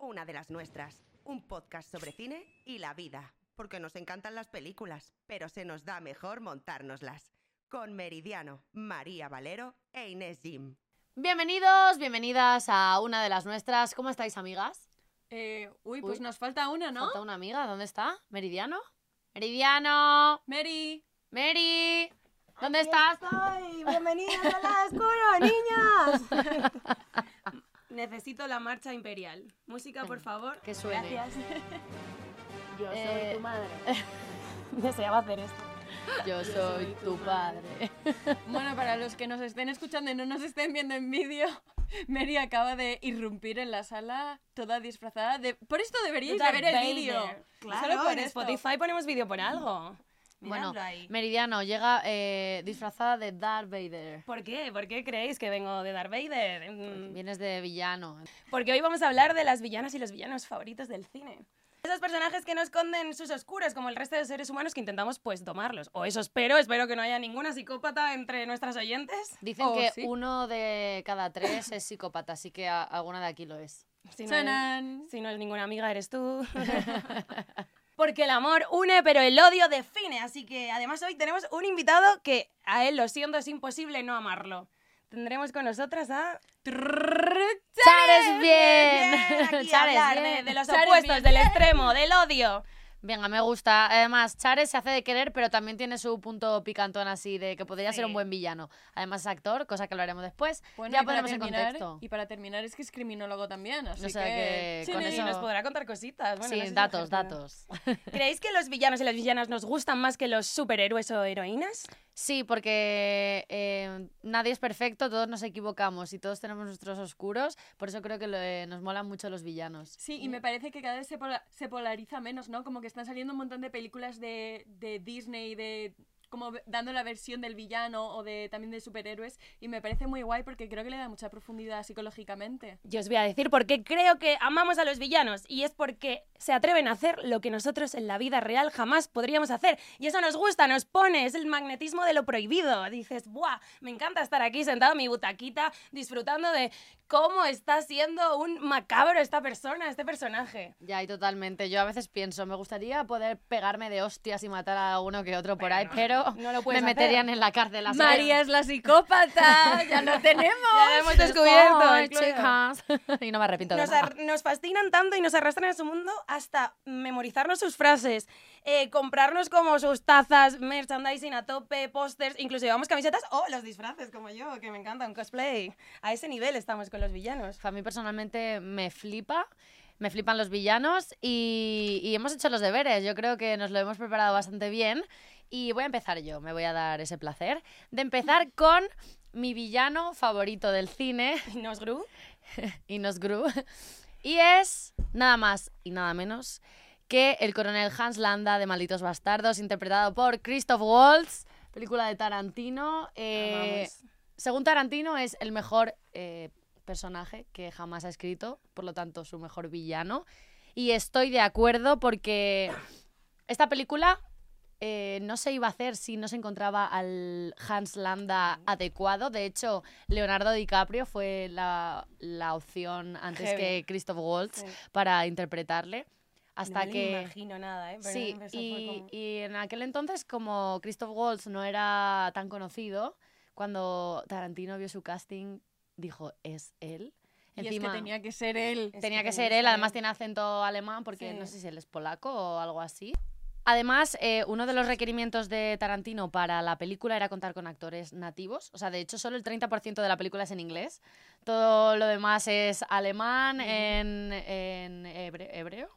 una de las nuestras, un podcast sobre cine y la vida, porque nos encantan las películas, pero se nos da mejor montárnoslas. Con Meridiano, María Valero e Inés Jim. Bienvenidos, bienvenidas a una de las nuestras. ¿Cómo estáis, amigas? Eh, uy, pues Uy. nos falta una, ¿no? Falta una amiga, ¿dónde está? ¿Meridiano? ¡Meridiano! Mary. ¡Meri! ¿Dónde estás? ¡Ay! ¡Bienvenidas a la oscuro, niñas! Necesito la marcha imperial. Música, por favor. que suene. Gracias. Yo soy Eh, tu madre. Deseaba hacer esto. Yo soy tu padre. Bueno, para los que nos estén escuchando y no nos estén viendo en vídeo, Mary acaba de irrumpir en la sala toda disfrazada de... Por esto deberíais de ver el vídeo. Claro, Solo por en esto. Spotify ponemos vídeo por algo. Bueno, ahí. Meridiano llega eh, disfrazada de Darth Vader. ¿Por qué? ¿Por qué creéis que vengo de Darth Vader? Mm, Vienes de villano. Porque hoy vamos a hablar de las villanas y los villanos favoritos del cine. Esos personajes que no esconden sus oscuros, como el resto de seres humanos que intentamos, pues, domarlos. O eso espero, espero que no haya ninguna psicópata entre nuestras oyentes. Dicen Oh, que sí. uno de cada tres es psicópata, así que alguna de aquí lo es. Si no, si no es ninguna amiga, eres tú. Porque el amor une, pero el odio define. Así que además hoy tenemos un invitado que a él, lo siento, es imposible no amarlo. Tendremos con nosotras a... ¡Chares bien! Bien, aquí a hablar de, bien. de los Chares opuestos, bien. del extremo, del odio. Venga, me gusta. Además, Chares se hace de querer, pero también tiene su punto picantón así de que podría ser un buen villano. Además es actor, cosa que lo haremos después. Bueno, ya ponemos en contexto. Y para terminar es que es criminólogo también, así O sea que Sí, con eso- nos podrá contar cositas. Bueno, sí, no datos, datos. ¿Creéis que los villanos y las villanas nos gustan más que los superhéroes o heroínas? Sí, porque eh, nadie es perfecto, todos nos equivocamos y todos tenemos nuestros oscuros. Por eso creo que lo- eh, nos molan mucho los villanos. Sí, y me parece que cada vez se, pola- se polariza menos, ¿no? Como que están saliendo un montón de películas de, de Disney, de como dando la versión del villano o de también de superhéroes y me parece muy guay porque creo que le da mucha profundidad psicológicamente. Yo os voy a decir por qué creo que amamos a los villanos y es porque se atreven a hacer lo que nosotros en la vida real jamás podríamos hacer y eso nos gusta, nos pone, es el magnetismo de lo prohibido. Dices, ¡buah! Me encanta estar aquí sentado en mi butaquita disfrutando de cómo está siendo un macabro esta persona, este personaje. Ya, y totalmente. Yo a veces pienso, me gustaría poder pegarme de hostias y matar a uno que otro por ahí, pero no lo me hacer. meterían en la cárcel. María es la psicópata, ya lo tenemos. Ya lo hemos descubierto, Ay, chicas. y no me arrepiento de Nos, nada. ar- nos fascinan tanto y nos arrastran a su mundo hasta memorizarnos sus frases, eh, comprarnos como sus tazas, merchandising a tope, pósters, incluso llevamos camisetas o los disfraces como yo, que me encantan, cosplay. A ese nivel estamos con los villanos. A mí personalmente me flipa. Me flipan los villanos y, y hemos hecho los deberes. Yo creo que nos lo hemos preparado bastante bien. Y voy a empezar yo, me voy a dar ese placer de empezar con mi villano favorito del cine, ¿Nos Gru? Inos Gru. Y es nada más y nada menos que el coronel Hans Landa de Malditos Bastardos, interpretado por Christoph Waltz, película de Tarantino. Eh, según Tarantino, es el mejor eh, personaje que jamás ha escrito, por lo tanto, su mejor villano. Y estoy de acuerdo porque esta película eh, no se iba a hacer si no se encontraba al Hans Landa adecuado. De hecho, Leonardo DiCaprio fue la, la opción antes Heavy. que Christoph Waltz Sí. para interpretarle. Hasta no me que... imagino nada, ¿eh? Pero Sí, y, como- y en aquel entonces, como Christoph Waltz no era tan conocido, cuando Tarantino vio su casting, dijo, es él. Y es que tenía que ser él. Tenía que ser él, además tiene acento alemán, porque Sí. no sé si él es polaco o algo así. Además, eh, uno de los requerimientos de Tarantino para la película era contar con actores nativos. O sea, de hecho, solo el 30% de la película es en inglés. Todo lo demás es alemán, en, en hebre- hebreo.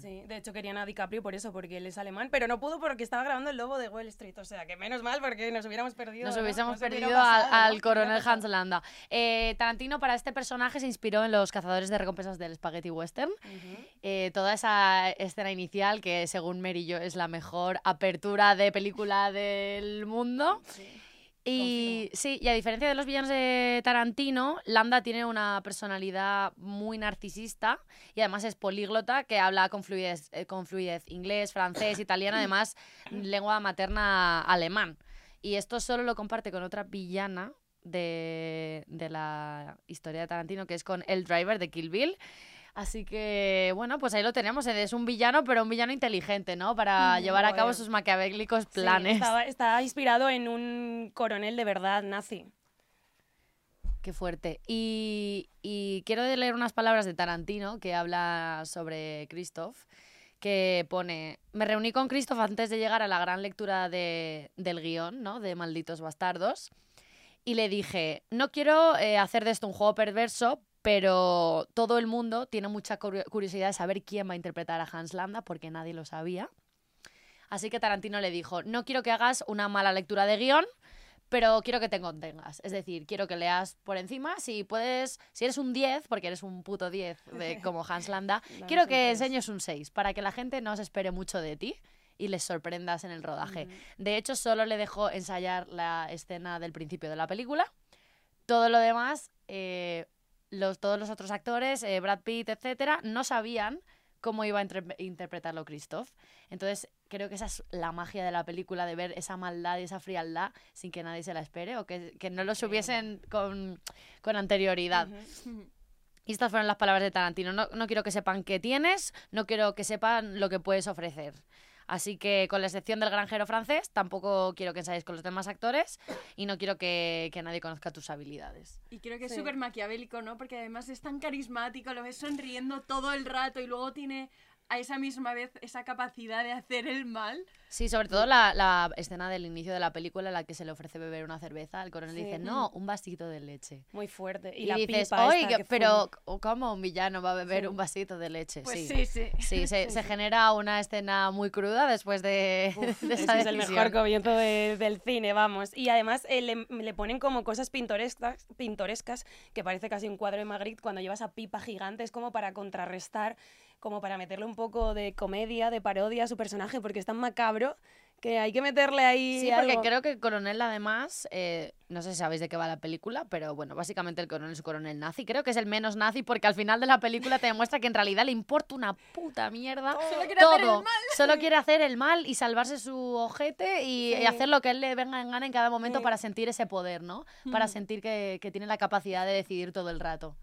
Sí, de hecho querían a DiCaprio por eso, porque él es alemán, pero no pudo porque estaba grabando el lobo de Wall Street. O sea, que menos mal porque nos hubiéramos perdido. Nos ¿no? hubiésemos No perdido al, al ¿Qué hubiera coronel? Hans Landa. Eh, Tarantino para este personaje se inspiró en los cazadores de recompensas del Spaghetti Western. Eh, toda esa escena inicial, que según Mary Jo es la mejor apertura de película del mundo. Y sí, y a diferencia de los villanos de Tarantino, Landa tiene una personalidad muy narcisista y además es políglota que habla con fluidez, eh, con fluidez inglés, francés, italiano, además lengua materna alemán. Y esto solo lo comparte con otra villana de, de la historia de Tarantino, que es con El Driver de Kill Bill. Así que, bueno, pues ahí lo tenemos. Es un villano, pero un villano inteligente, ¿no? Para llevar a cabo joder. sus maquiavélicos Sí, planes. estaba- está inspirado en un coronel de verdad nazi. Qué fuerte. Y, y quiero leer unas palabras de Tarantino que habla sobre Christoph, que pone, me reuní con Christoph antes de llegar a la gran lectura de- del guion, ¿no? De Malditos Bastardos, y le dije, no quiero eh, hacer de esto un juego perverso, pero todo el mundo tiene mucha curio- curiosidad de saber quién va a interpretar a Hans Landa, porque nadie lo sabía. Así que Tarantino le dijo, no quiero que hagas una mala lectura de guion, pero quiero que te contengas. Es decir, quiero que leas por encima. Si puedes, si eres un 10, porque eres un puto 10 de, como Hans Landa, quiero que enseñes un 6 para que la gente no se espere mucho de ti y les sorprendas en el rodaje. De hecho, solo le dejó ensayar la escena del principio de la película. Todo lo demás, eh, los, todos los otros actores, eh, Brad Pitt, etcétera, no sabían cómo iba a interpretarlo Christoph. Entonces, creo que esa es la magia de la película, de ver esa maldad y esa frialdad sin que nadie se la espere o que, que no lo supiesen con, con anterioridad. Y estas fueron las palabras de Tarantino. No, no quiero que sepan qué tienes, no quiero que sepan lo que puedes ofrecer. Así que, con la excepción del granjero francés, tampoco quiero que ensayes con los demás actores y no quiero que, que nadie conozca tus habilidades. Y creo que es Sí. súper maquiavélico, ¿no? Porque además es tan carismático, lo ves sonriendo todo el rato y luego tiene a esa misma vez esa capacidad de hacer el mal. Sí, sobre todo la, la escena del inicio de la película en la que se le ofrece beber una cerveza. El coronel Sí. dice, no, un vasito de leche. Muy fuerte. Y, Y, la dices, pipa "Oye, que pero ¿cómo un villano va a beber Sí. un vasito de leche? Pues sí. sí, sí. Sí, se, se genera una escena muy cruda después de, de Ese esa es el mejor comienzo de- del cine, vamos. Y además eh, le, le ponen como cosas pintorescas, pintorescas, que parece casi un cuadro de Magritte, cuando llevas a pipa gigante, es como para contrarrestar, como para meterle un poco de comedia, de parodia a su personaje, porque es tan macabro que hay que meterle ahí Sí, porque creo que el coronel además, eh, no sé si sabéis de qué va la película, pero bueno, básicamente el coronel es un coronel nazi. Creo que es el menos nazi porque al final de la película te demuestra que en realidad le importa una puta mierda Solo quiere hacer el todo. mal. Solo quiere hacer el mal y salvarse su ojete y, hacer lo que él le venga en gana en cada momento Sí. para sentir ese poder, ¿no? Para sentir que, que tiene la capacidad de decidir todo el rato.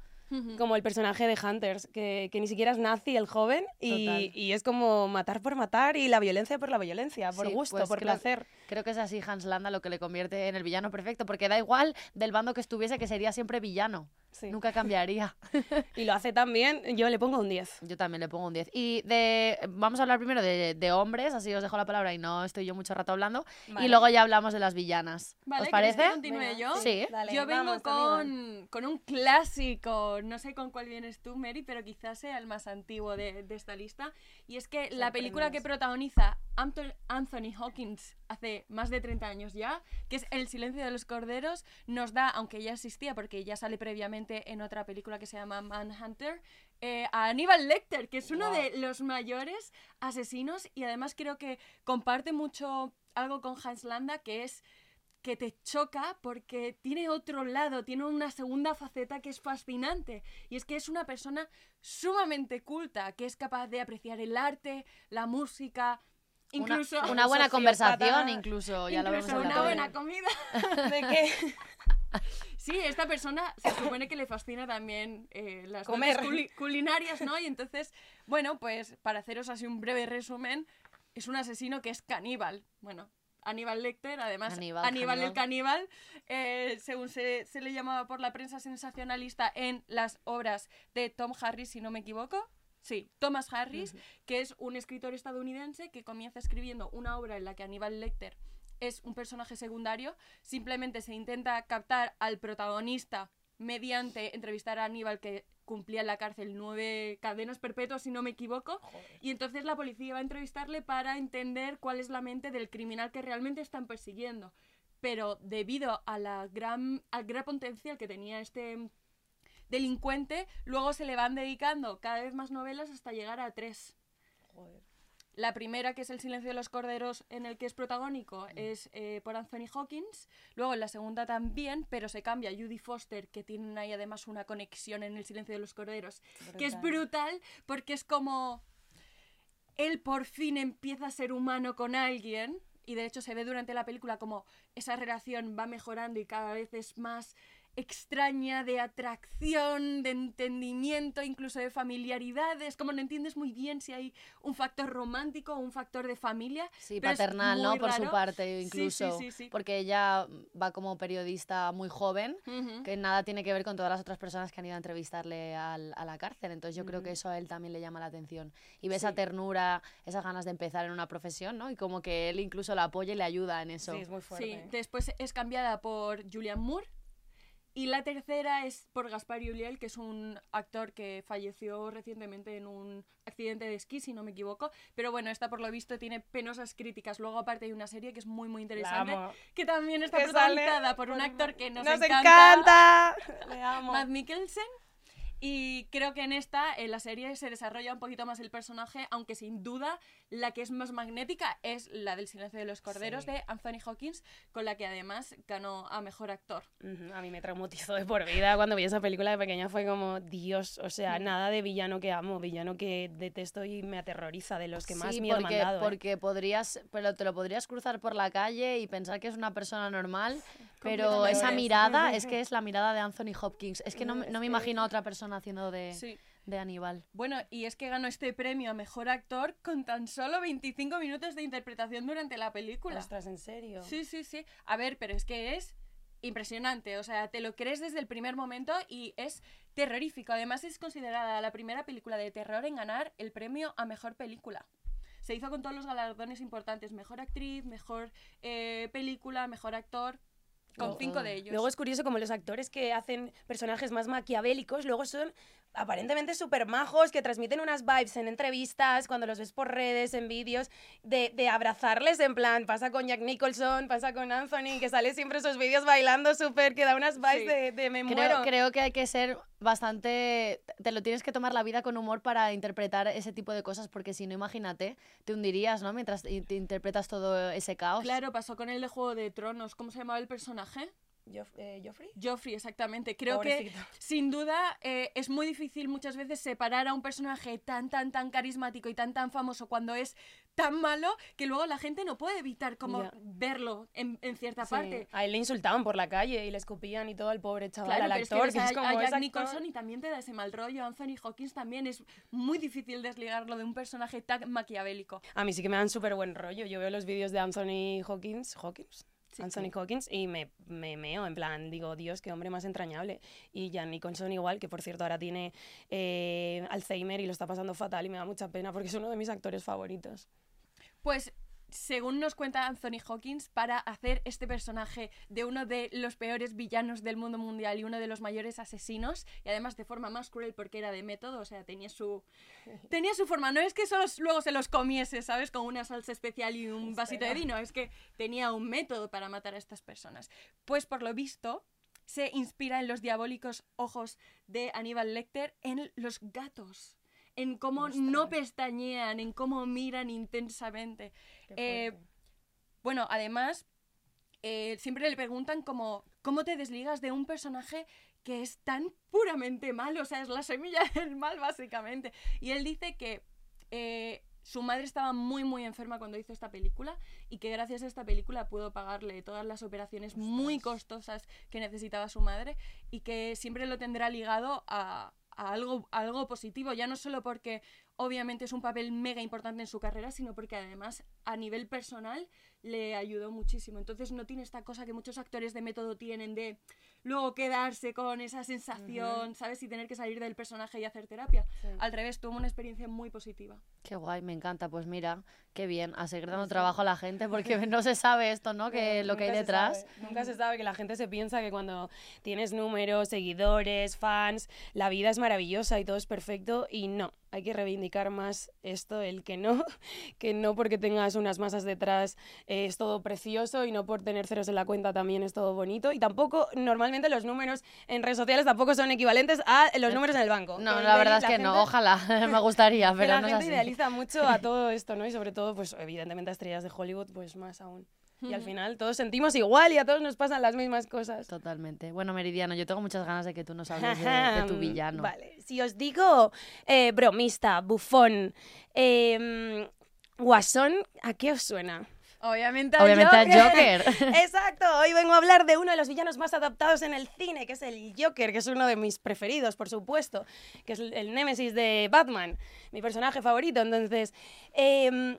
Como el personaje de Hunters, que, que ni siquiera es nazi el joven y, y es como matar por matar y la violencia por la violencia, por Sí, gusto, pues por creo- placer. Creo que es así Hans Landa lo que le convierte en el villano perfecto, porque da igual del bando que estuviese, que sería siempre villano. Sí. Nunca cambiaría. Y lo hace tan bien, yo le pongo un 10. Yo también le pongo un 10. Y de vamos a hablar primero de, de hombres, así os dejo la palabra y no estoy yo mucho rato hablando. Vale. Y luego ya hablamos de las villanas. Vale, ¿Os ¿queréis que parece? continúe Venga, yo? Sí. Dale, Yo vengo vamos, con, con un clásico, no sé con cuál vienes tú, Mary, pero quizás sea el más antiguo de, de esta lista. Y es que la película que protagoniza Anthony Hawkins hace más de 30 años ya, que es El silencio de los corderos, nos da, aunque ya existía, porque ya sale previamente en otra película que se llama Manhunter, eh, a Aníbal Lecter, que es uno de los mayores asesinos y además creo que comparte mucho algo con Hans Landa, que es que te choca porque tiene otro lado, tiene una segunda faceta que es fascinante. Y es que es una persona sumamente culta, que es capaz de apreciar el arte, la música, incluso una, buena conversación, incluso. Ya lo vemos incluso la una buena comida. ¿De qué? Sí, esta persona se supone que le fascina también eh, las Comer. culi- culinarias, ¿no? Y entonces, bueno, pues para haceros así un breve resumen, es un asesino que es caníbal. Bueno, Aníbal Lecter, además Aníbal, Aníbal, el caníbal, eh, según se, se le llamaba por la prensa sensacionalista en las obras de Tom Harris, si no me equivoco. Sí, Thomas Harris, que es un escritor estadounidense que comienza escribiendo una obra en la que Aníbal Lecter es un personaje secundario, simplemente se intenta captar al protagonista mediante entrevistar a Aníbal que cumplía en la cárcel nueve cadenas perpetuas, si no me equivoco, y entonces la policía va a entrevistarle para entender cuál es la mente del criminal que realmente están persiguiendo. Pero debido a la gran, al gran potencial que tenía este delincuente, luego se le van dedicando cada vez más novelas hasta llegar a tres. La primera, que es El silencio de los corderos, en el que es protagónico, es eh, por Anthony Hawkins. Luego en la segunda también, pero se cambia Judy Foster, que tienen ahí además una conexión en El silencio de los corderos, que es brutal porque es como él por fin empieza a ser humano con alguien. Y de hecho se ve durante la película como esa relación va mejorando y cada vez es más extraña de atracción, de entendimiento, incluso de familiaridades, como no entiendes muy bien si hay un factor romántico o un factor de familia. Sí, paternal, ¿no? Por su parte, Sí, sí, incluso. sí, sí. Porque ella va como periodista muy joven, que nada tiene que ver con todas las otras personas que han ido a entrevistarle al- a la cárcel. Entonces yo creo que eso a él también le llama la atención. Y ve esa ternura, esas ganas de empezar en una profesión, ¿no? Y como que él incluso la apoya y le ayuda en eso. Sí, es muy fuerte. Sí, después es cambiada por Julian Moore. Y la tercera es por Gaspar Ulliel, que es un actor que falleció recientemente en un accidente de esquí, si no me equivoco. Pero bueno, esta por lo visto tiene penosas críticas. Luego aparte hay una serie que es muy muy interesante, que también está Que protagonizada por un actor que nos, Nos encanta, encanta. Le amo. Matt Mikkelsen. Y creo que en esta, en la serie, se desarrolla un poquito más el personaje, aunque sin duda la que es más magnética es la del Silencio de los Corderos Sí. de Anthony Hawkins, con la que además ganó a Mejor Actor. A mí me traumatizó de por vida cuando vi esa película de pequeña. Fue como, Dios, o sea, nada de villano que amo, villano que detesto y me aterroriza, de los que más sí, miedo porque, me han dado. ¿eh? porque podrías, pero te lo podrías cruzar por la calle y pensar que es una persona normal, pero esa mirada es que es la mirada de Anthony Hopkins. Es que no, no me imagino a otra persona haciendo de, Sí. De Aníbal. Bueno, y es que ganó este premio a Mejor Actor con tan solo 25 minutos de interpretación durante la película. Ostras, ¿en serio? Sí, sí, sí. A ver, pero es que es impresionante. O sea, te lo crees desde el primer momento y es terrorífico. Además, es considerada la primera película de terror en ganar el premio a mejor película. Se hizo con todos los galardones importantes: mejor actriz, mejor eh, película, mejor actor. Con Luego- cinco de ellos. Luego es curioso como los actores que hacen personajes más maquiavélicos, luego son aparentemente súper majos, que transmiten unas vibes en entrevistas, cuando los ves por redes, en vídeos, de, de abrazarles en plan, pasa con Jack Nicholson, pasa con Anthony, que sale siempre esos vídeos bailando súper, que da unas vibes Sí. de, de me Creo, muero. creo que hay que ser bastante... Te lo tienes que tomar la vida con humor para interpretar ese tipo de cosas, porque si no, imagínate, te hundirías, ¿no? Mientras te te interpretas todo ese caos. Claro, pasó con el de Juego de Tronos. ¿Cómo se llamaba el personaje? Joff- eh, ¿Joffrey? Joffrey, exactamente. Creo Pobrecito. que, sin duda, eh, es muy difícil muchas veces separar a un personaje tan, tan, tan carismático y tan, tan famoso cuando es tan malo que luego la gente no puede evitar como Ya. verlo en, en cierta Sí. parte. A él le insultaban por la calle y le escupían y todo al pobre chaval, Claro, al pero es que actor, que a, es como a "Es Jack actor". Nicholson y también te da ese mal rollo. Anthony Hawkins también es muy difícil desligarlo de un personaje tan maquiavélico. A mí sí que me dan súper buen rollo. Yo veo los vídeos de Anthony Hawkins, Hawkins, Sí, Anthony sí. Hawkins y me, me meo, en plan, digo, Dios, qué hombre más entrañable. Y Jan Nicholson igual, que por cierto ahora tiene eh, Alzheimer y lo está pasando fatal y me da mucha pena porque es uno de mis actores favoritos. Pues según nos cuenta Anthony Hawkins, para hacer este personaje de uno de los peores villanos del mundo mundial y uno de los mayores asesinos, y además de forma más cruel porque era de método, o sea, tenía su tenía su forma, no es que solo luego se los comiese, ¿sabes? Con una salsa especial y un vasito de vino, es que tenía un método para matar a estas personas. Pues por lo visto, se inspira en los diabólicos ojos de Aníbal Lecter en los gatos, en cómo no pestañean, en cómo miran intensamente. Eh, bueno, además, eh, siempre le preguntan como, ¿cómo te desligas de un personaje que es tan puramente malo? O sea, es la semilla del mal, básicamente. Y él dice que eh, su madre estaba muy, muy enferma cuando hizo esta película y que gracias a esta película pudo pagarle todas las operaciones muy costosas que necesitaba su madre y que siempre lo tendrá ligado a, a algo, a algo positivo, ya no solo porque obviamente es un papel mega importante en su carrera, sino porque además a nivel personal le ayudó muchísimo. Entonces no tiene esta cosa que muchos actores de método tienen de luego quedarse con esa sensación, ¿sabes? Y tener que salir del personaje y hacer terapia. Sí. Al revés, tuvo una experiencia muy positiva. Qué guay, me encanta. Pues mira, qué bien, a seguir dando trabajo a la gente, porque no se sabe esto, ¿no? Que lo que hay se detrás. Nunca se sabe que la gente se piensa que cuando tienes números, seguidores, fans, la vida es maravillosa y todo es perfecto y no. Hay que reivindicar más esto, el que no, que no porque tengas unas masas detrás eh, es todo precioso y no por tener ceros en la cuenta también es todo bonito. Y tampoco, normalmente los números en redes sociales tampoco son equivalentes a los números en el banco. No, la verdad es que no, ojalá, me gustaría, que pero la no es gente así. idealiza mucho a todo esto, ¿no? Y sobre todo, pues evidentemente a estrellas de Hollywood, pues más aún. Y al final todos sentimos igual y a todos nos pasan las mismas cosas. Totalmente. Bueno, Meridiano, yo tengo muchas ganas de que tú nos hables de, de tu villano. Vale, si os digo eh, bromista, bufón, em, guasón, ¿a qué os suena? Obviamente al Obviamente al Joker. Exacto, hoy vengo a hablar de uno de los villanos más adaptados en el cine, que es el Joker, que es uno de mis preferidos, por supuesto, que es el- el némesis de Batman, mi personaje favorito. Entonces, em,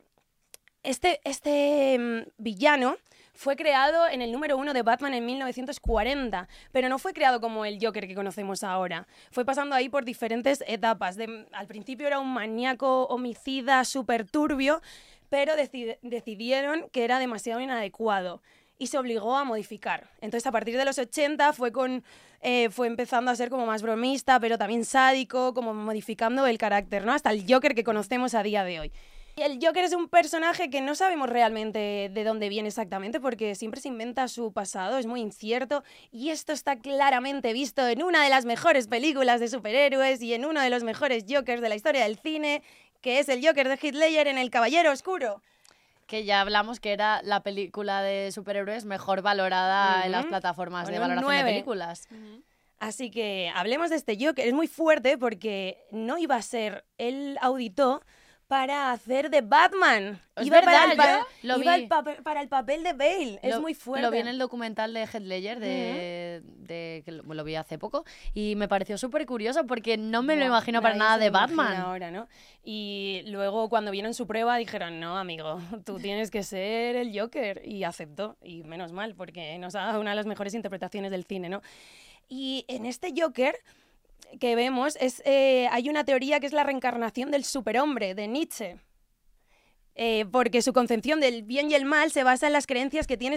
este, este em, villano fue creado en el número uno de Batman en 1940, pero no fue creado como el Joker que conocemos ahora. Fue pasando ahí por diferentes etapas. Al principio era un maníaco homicida súper turbio, pero decid- decidieron que era demasiado inadecuado y se obligó a modificar. Entonces, a partir de los 80 fue eh, fue empezando a ser como más bromista, pero también sádico, como modificando el carácter, ¿no? Hasta el Joker que conocemos a día de hoy. El Joker es un personaje que no sabemos realmente de dónde viene exactamente porque siempre se inventa su pasado, es muy incierto y esto está claramente visto en una de las mejores películas de superhéroes y en uno de los mejores Jokers de la historia del cine, que es el Joker de Ledger en El Caballero Oscuro. Que ya hablamos que era la película de superhéroes mejor valorada en las plataformas de valoración de películas. Así que hablemos de este Joker. Es muy fuerte porque no iba a ser el auditó para hacer de Batman. Es iba para, verdad, el, pa- yo lo iba vi. el papel- para el papel de Bale. es Lo- muy fuerte. Lo vi en el documental de Heath Ledger, de, de- que lo, lo vi hace poco, y me pareció súper curioso porque no me lo No, imagino para nada de lo Batman. Ahora, ¿no? Y luego cuando vieron su prueba dijeron, no, amigo, tú tienes que ser el Joker. Y aceptó, y menos mal, porque nos ha dado una de las mejores interpretaciones del cine, ¿no? Y en este Joker que vemos, es, eh, hay una teoría que es la reencarnación del superhombre, de Nietzsche. Eh, porque su concepción del bien y el mal se basa en las creencias que tiene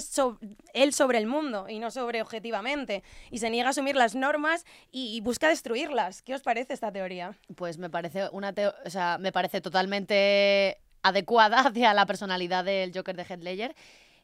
él sobre el mundo y no sobre objetivamente. Y se niega a asumir las normas y, busca destruirlas. ¿Qué os parece esta teoría? Pues me parece una teo- o sea, me parece totalmente adecuada hacia la personalidad del Joker de Heath.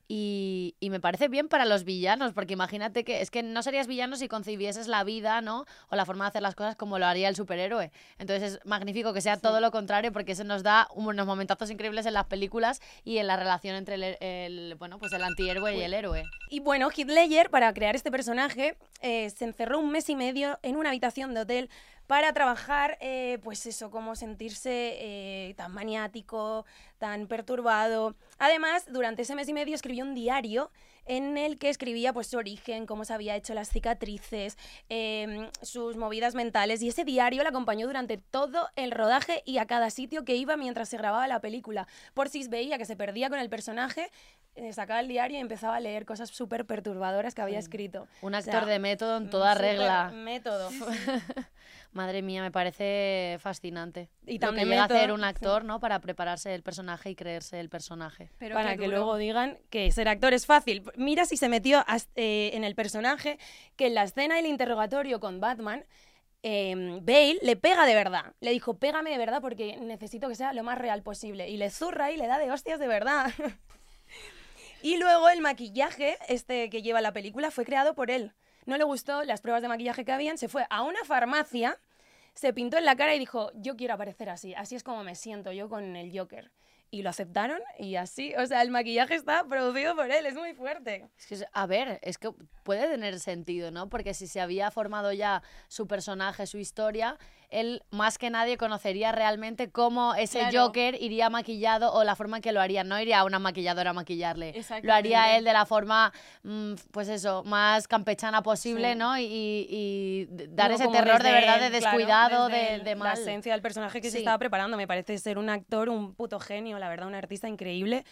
Y, y me parece bien para los villanos, porque imagínate que es que no serías villano si concibieses la vida, ¿no? O la forma de hacer las cosas como lo haría el superhéroe. Entonces es magnífico que sea todo lo contrario, porque eso nos da unos momentazos increíbles en las películas y en la relación entre el, el- bueno, pues el antihéroe y el héroe. Y bueno, Heath Ledger, para crear este personaje, eh, se encerró un mes y medio en una habitación de hotel para trabajar, eh, pues eso, cómo sentirse eh, tan maniático, tan perturbado. Además, durante ese mes y medio escribió un diario en el que escribía pues su origen, cómo se había hecho las cicatrices, em, sus movidas mentales y ese diario le acompañó durante todo el rodaje y a cada sitio que iba mientras se grababa la película. Por si veía que se perdía con el personaje, eh, sacaba el diario y empezaba a leer cosas súper perturbadoras que había escrito. Un O actor sea, de método en toda súper regla. Método. Madre mía, me parece fascinante. Y también llega a hacer un actor, ¿no? Para prepararse el personaje y creerse el personaje. Pero para que luego digan que ser actor es fácil. Mira si se metió eh, en el personaje que en la escena del interrogatorio con Batman, eh, Bale le pega de verdad. Le dijo, pégame de verdad porque necesito que sea lo más real posible. Y le zurra y le da de hostias de verdad. y luego el maquillaje, este que lleva la película, fue creado por él. No le gustó las pruebas de maquillaje que habían, se fue a una farmacia, se pintó en la cara y dijo, yo quiero aparecer así, así es como me siento yo con el Joker. Y lo aceptaron y así, o sea, el maquillaje está producido por él, es muy fuerte. Es que, a ver, es que puede tener sentido, ¿no? Porque si se había formado ya su personaje, su historia, él más que nadie conocería realmente cómo ese Claro. Joker iría maquillado o la forma en que lo haría. No iría a una maquilladora a maquillarle. Lo haría él de la forma, mm, pues eso, más campechana posible, Sí. ¿no? Y, y- dar No ese terror de verdad, de claro, descuidado, desde de, de La mal. esencia del personaje que se Sí. estaba preparando, me parece ser un actor, un puto genio, la verdad, un artista increíble.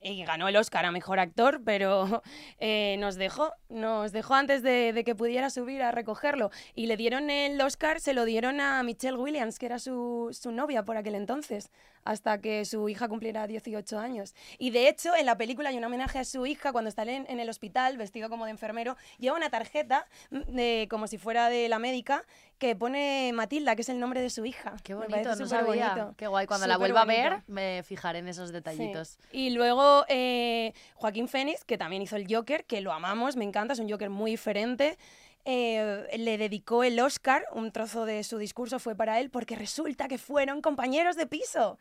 Y ganó el Oscar a Mejor Actor, pero eh, nos dejó, nos dejó antes de, de que pudiera subir a recogerlo. Y le dieron el Oscar, se lo dieron a Michelle Williams, que era su, su novia por aquel entonces, hasta que su hija cumpliera 18 años. Y de hecho, en la película hay un homenaje a su hija cuando está en, en el hospital, vestido como de enfermero, lleva una tarjeta, mm, de, como si fuera de la médica, que pone Matilda, que es el nombre de su hija. Qué bonito, no sabía. Qué guay. Cuando la vuelva a ver, me fijaré en esos Sí. detallitos. Y luego eh, Joaquín Phoenix, que también hizo el Joker, que lo amamos, me encanta, es un Joker muy diferente. Eh, le dedicó el Oscar, un trozo de su discurso fue para él, porque resulta que fueron compañeros de piso.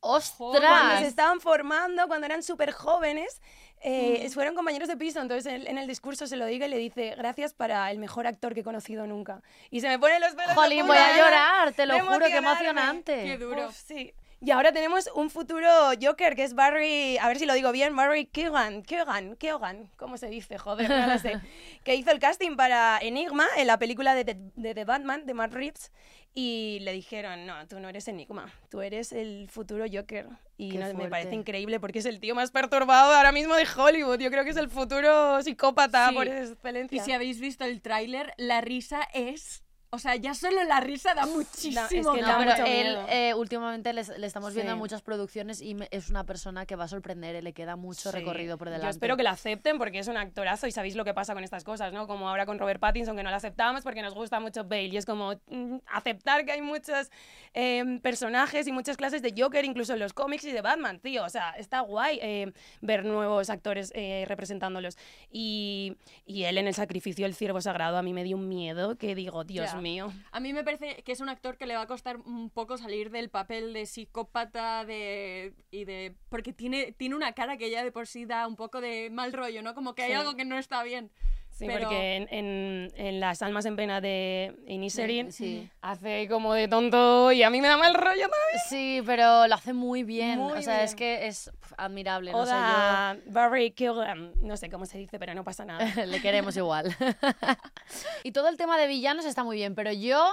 Cuando se ¡Ostras! estaban formando, cuando eran súper jóvenes, eh, Mm. fueron compañeros de piso. Entonces él, en el discurso se lo diga y le dice, gracias para el mejor actor que he conocido nunca. Y se me ponen los pelos Jolín, voy a de- llorar, te lo juro, qué emocionarme. emocionante. Qué duro. Uf, sí. Y ahora tenemos un futuro Joker que es Barry, a ver si lo digo bien, Barry Keoghan, Keoghan, Keoghan, ¿cómo se dice? Joder, no lo sé. que hizo el casting para Enigma en la película de, The- de The Batman de Matt Reeves y le dijeron, no, tú no eres Enigma, tú eres el futuro Joker. Y no, me parece increíble porque es el tío más perturbado ahora mismo de Hollywood. Yo creo que es el futuro psicópata Sí. por Y excelencia. si habéis visto el tráiler, la risa es... O sea, ya solo la risa da muchísimo. que No, pero él eh, últimamente le estamos viendo Sí. en muchas producciones y me- es una persona que va a sorprender, eh, le queda mucho Sí. recorrido por delante. Yo espero que lo acepten porque es un actorazo y sabéis lo que pasa con estas cosas, ¿no? Como ahora con Robert Pattinson, que no lo aceptamos porque nos gusta mucho Bale. Y es como mm, aceptar que hay muchos eh, personajes y muchas clases de Joker, incluso en los cómics y de Batman, tío. O sea, está guay eh, ver nuevos actores eh, representándolos. Y, y él en el sacrificio del ciervo sagrado a mí me dio un miedo que digo, Dios Ya. Mío. A mí me parece que es un actor que le va a costar un poco salir del papel de psicópata de y de porque tiene tiene una cara que ya de por sí da un poco de mal rollo, ¿no? Como que hay Sí. algo que no está bien. Sí, Pero- porque en, en- en Las almas en pena de Inisherin Sí. hace como de tonto y a mí me da mal rollo también. Sí, pero lo hace muy bien. Muy o sea, es que es admirable. No sé, Oda Barry Keoghan, no sé cómo se dice, pero no pasa nada. yo le queremos igual. y todo el tema de villanos está muy bien, pero yo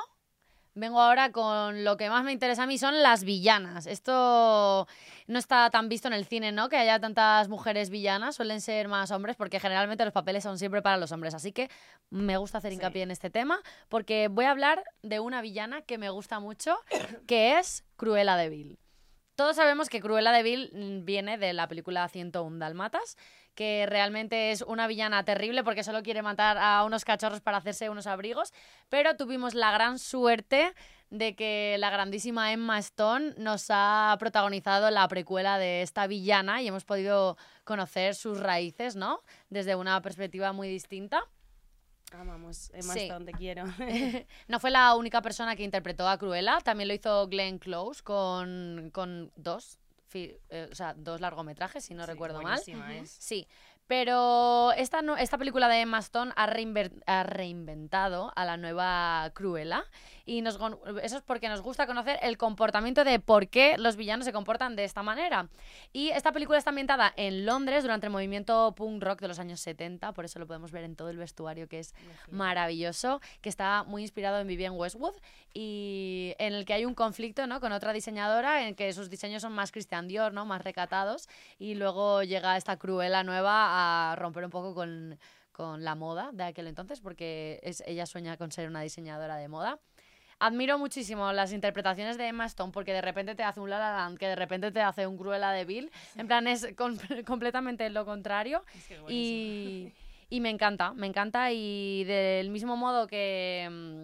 vengo ahora con lo que más me interesa a mí son las villanas. Esto no está tan visto en el cine, ¿no? Que haya tantas mujeres villanas, suelen ser más hombres porque generalmente los papeles son siempre para los hombres. Así que me gusta hacer Sí. hincapié en este tema porque voy a hablar de una villana que me gusta mucho, que es Cruella de Vil. Todos sabemos que Cruella de Vil mm, viene de la película 101 Dalmatas, que realmente es una villana terrible porque solo quiere matar a unos cachorros para hacerse unos abrigos, pero tuvimos la gran suerte de que la grandísima Emma Stone nos ha protagonizado la precuela de esta villana y hemos podido conocer sus raíces, ¿no? Desde una perspectiva muy distinta. Amamos, Emma Sí. Stone, te quiero. No fue la única persona que interpretó a Cruella, también lo hizo Glenn Close con, con dos, fi- eh, o sea, dos largometrajes, si no Sí, recuerdo mal. es. Sí, pero esta, no- esta película de Emma Stone ha, reinver- ha reinventado a la nueva Cruella y nos, eso es porque nos gusta conocer el comportamiento de por qué los villanos se comportan de esta manera. Y esta película está ambientada en Londres durante el movimiento punk rock de los años 70, por eso lo podemos ver en todo el vestuario que es maravilloso, que está muy inspirado en Vivienne Westwood y en el que hay un conflicto ¿no? con otra diseñadora en que sus diseños son más Christian Dior, ¿no? más recatados y luego llega esta Cruella nueva a romper un poco con, con la moda de aquel entonces porque es, ella sueña con ser una diseñadora de moda. Admiro muchísimo las interpretaciones de Emma Stone porque de repente te hace un La La Land, que de repente te hace un Cruella de Vil. En plan, es com- completamente lo contrario. Es que es. Y, y me encanta, me encanta. Y del mismo modo que, mm,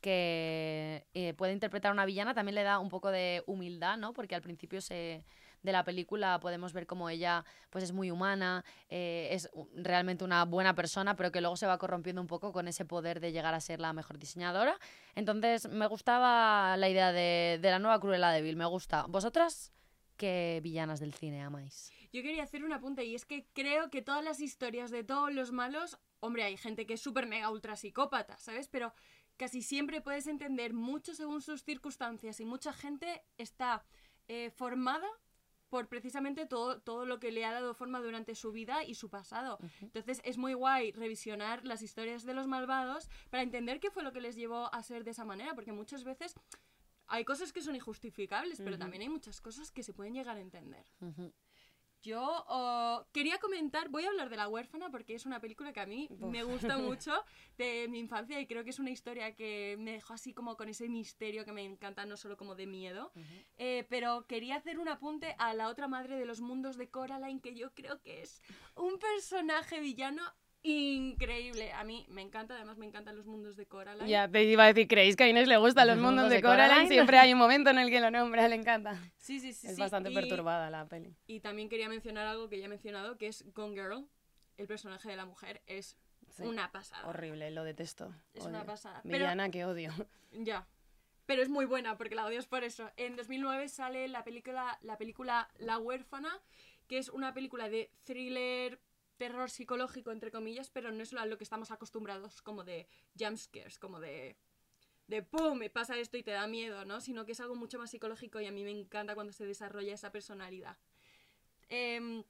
que eh, puede interpretar a una villana, también le da un poco de humildad, ¿no? Porque al principio se, de la película podemos ver como ella pues es muy humana, eh, es realmente una buena persona, pero que luego se va corrompiendo un poco con ese poder de llegar a ser la mejor diseñadora. Entonces me gustaba la idea de, de la nueva Cruella de Vil, me gusta. ¿Vosotras qué villanas del cine amáis? Yo quería hacer un apunte y es que creo que todas las historias de todos los malos, hombre, hay gente que es súper mega ultra psicópata, ¿sabes? Pero casi siempre puedes entender mucho según sus circunstancias y mucha gente está eh, formada por precisamente todo, todo lo que le ha dado forma durante su vida y su pasado. Entonces es muy guay revisionar las historias de los malvados para entender qué fue lo que les llevó a ser de esa manera, porque muchas veces hay cosas que son injustificables, pero también hay muchas cosas que se pueden llegar a entender. Yo oh, quería comentar, voy a hablar de La huérfana porque es una película que a mí me gusta mucho de mi infancia y creo que es una historia que me dejó así como con ese misterio que me encanta, no solo como de miedo. Eh, pero quería hacer un apunte a la otra madre de los mundos de Coraline que yo creo que es un personaje villano increíble. A mí me encanta, además me encantan los mundos de Coraline. Ya te iba a decir, ¿creéis que a Inés le gustan los mundos de Coraline? Siempre hay un momento en el que lo nombra, le encanta. Sí, sí, sí. Es sí, bastante y- perturbada la peli. Y también quería mencionar algo que ya he mencionado, que es Gone Girl. El personaje de la mujer es Sí. una pasada. Horrible, lo detesto. Es una pasada. Pero- Villana que odio. Ya. Pero es muy buena porque la odias por eso. En 2009 sale la película, la película La huérfana, que es una película de thriller, terror psicológico, entre comillas, pero no es a lo que estamos acostumbrados como de jumpscares, como de, de pum, me pasa esto y te da miedo, ¿no? Sino que es algo mucho más psicológico y a mí me encanta cuando se desarrolla esa personalidad. Em,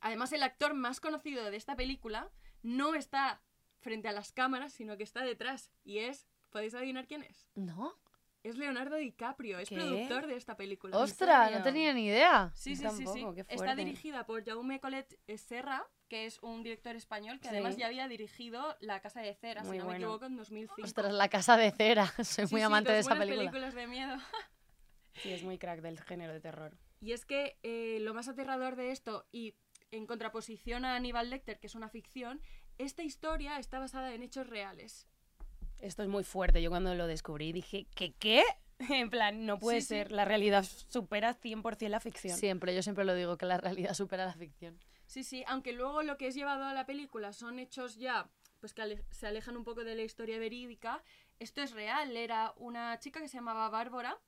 además, el actor más conocido de esta película no está frente a las cámaras, sino que está detrás. Y es, ¿podéis adivinar quién es? ¿No? Es Leonardo DiCaprio, es ¿Qué? productor de esta película. ¡Ostras! No tenía ni idea. Sí, sí, sí, sí. Está dirigida por Jaume Collet Serra, que es un director español que Sí. además ya había dirigido La Casa de Cera, Muy si no me bueno. equivoco, en 2005. Ostras, La Casa de Cera. Soy Sí, muy amante de esa película. películas de miedo. Sí, es muy crack del género de terror. Y es que eh, lo más aterrador de esto, y en contraposición a Aníbal Lecter, que es una ficción, esta historia está basada en hechos reales. Esto es muy fuerte. Yo cuando lo descubrí dije, ¿qué qué? En plan, no puede Sí, sí. ser. La realidad supera 100% la ficción. Siempre, yo siempre lo digo, que la realidad supera la ficción. Sí, sí, aunque luego lo que es llevado a la película son hechos ya, pues que se alejan un poco de la historia verídica, esto es real. Era una chica que se llamaba Bárbara,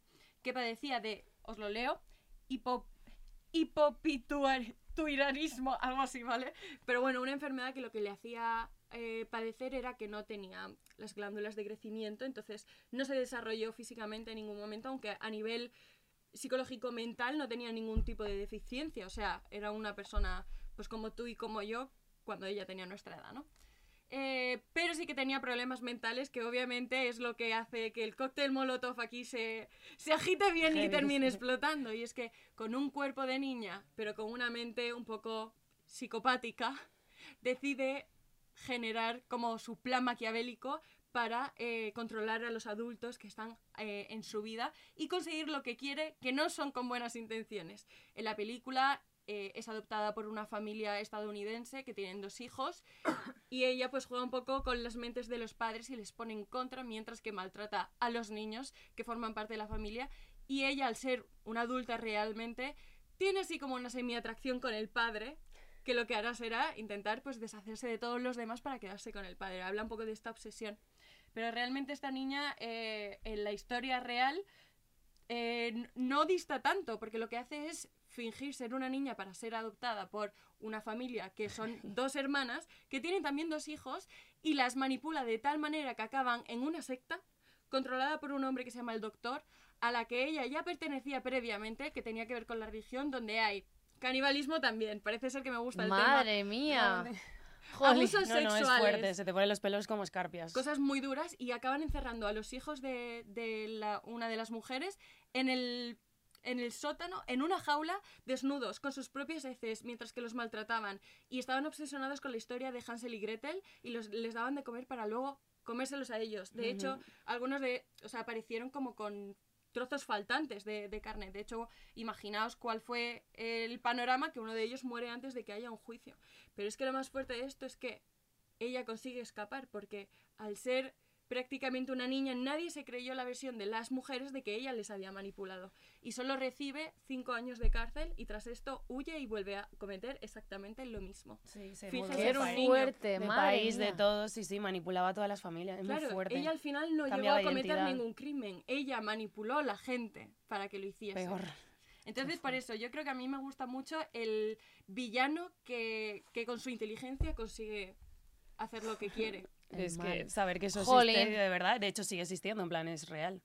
que padecía de, os lo leo, hipo, hipopituitarismo, algo así, ¿vale? Pero bueno, una enfermedad que lo que le hacía eh, padecer era que no tenía las glándulas de crecimiento, entonces no se desarrolló físicamente en ningún momento, aunque a nivel psicológico mental no tenía ningún tipo de deficiencia, o sea, era una persona pues como tú y como yo cuando ella tenía nuestra edad, ¿no? Eh, pero sí que tenía problemas mentales, que obviamente es lo que hace que el cóctel molotov aquí se, se agite bien y termine explotando. Y es que con un cuerpo de niña, pero con una mente un poco psicopática, decide generar como su plan maquiavélico para eh, controlar a los adultos que están eh, en su vida y conseguir lo que quiere, que no son con buenas intenciones. En la película eh, es adoptada por una familia estadounidense que tienen dos hijos y ella pues juega un poco con las mentes de los padres y les pone en contra mientras que maltrata a los niños que forman parte de la familia y ella al ser una adulta realmente tiene así como una semi-atracción con el padre que lo que hará será intentar pues deshacerse de todos los demás para quedarse con el padre. Habla un poco de esta obsesión. Pero realmente esta niña eh, en la historia real eh, no dista tanto, porque lo que hace es fingir ser una niña para ser adoptada por una familia que son dos hermanas que tienen también dos hijos y las manipula de tal manera que acaban en una secta controlada por un hombre que se llama el Doctor, a la que ella ya pertenecía previamente, que tenía que ver con la religión, donde hay canibalismo también. Parece ser que me gusta el tema. Madre mía. Jolín. Jolín. Abusos No, no, es sexuales. fuerte. Se te ponen los pelos como escarpias. cosas muy duras y acaban encerrando a los hijos de, de la- una de las mujeres en el, en el sótano, en una jaula, desnudos, con sus propias heces, mientras que los maltrataban. Y estaban obsesionados con la historia de Hansel y Gretel y los, les daban de comer para luego comérselos a ellos. De hecho, algunos de, o sea, aparecieron como con trozos faltantes de, de carne. De hecho, imaginaos cuál fue el panorama que uno de ellos muere antes de que haya un juicio. Pero es que lo más fuerte de esto es que ella consigue escapar porque al ser prácticamente una niña nadie se creyó la versión de las mujeres de que ella les había manipulado y solo recibe cinco años de cárcel y tras esto huye y vuelve a cometer exactamente lo mismo. Sí, se Fíjese era un niño. fuerte, de país, de mía. todo, sí, sí, manipulaba a todas las familias. Es Claro, muy fuerte. ella al final no llegó Cambiaba a de cometer identidad. ningún crimen, ella manipuló a la gente para que lo hiciese. Peor. Entonces, por eso, yo creo que a mí me gusta mucho el villano que, que con su inteligencia consigue hacer lo que quiere. Es mal. que saber que eso Jolín. existe de verdad, de hecho sigue existiendo, en plan es real.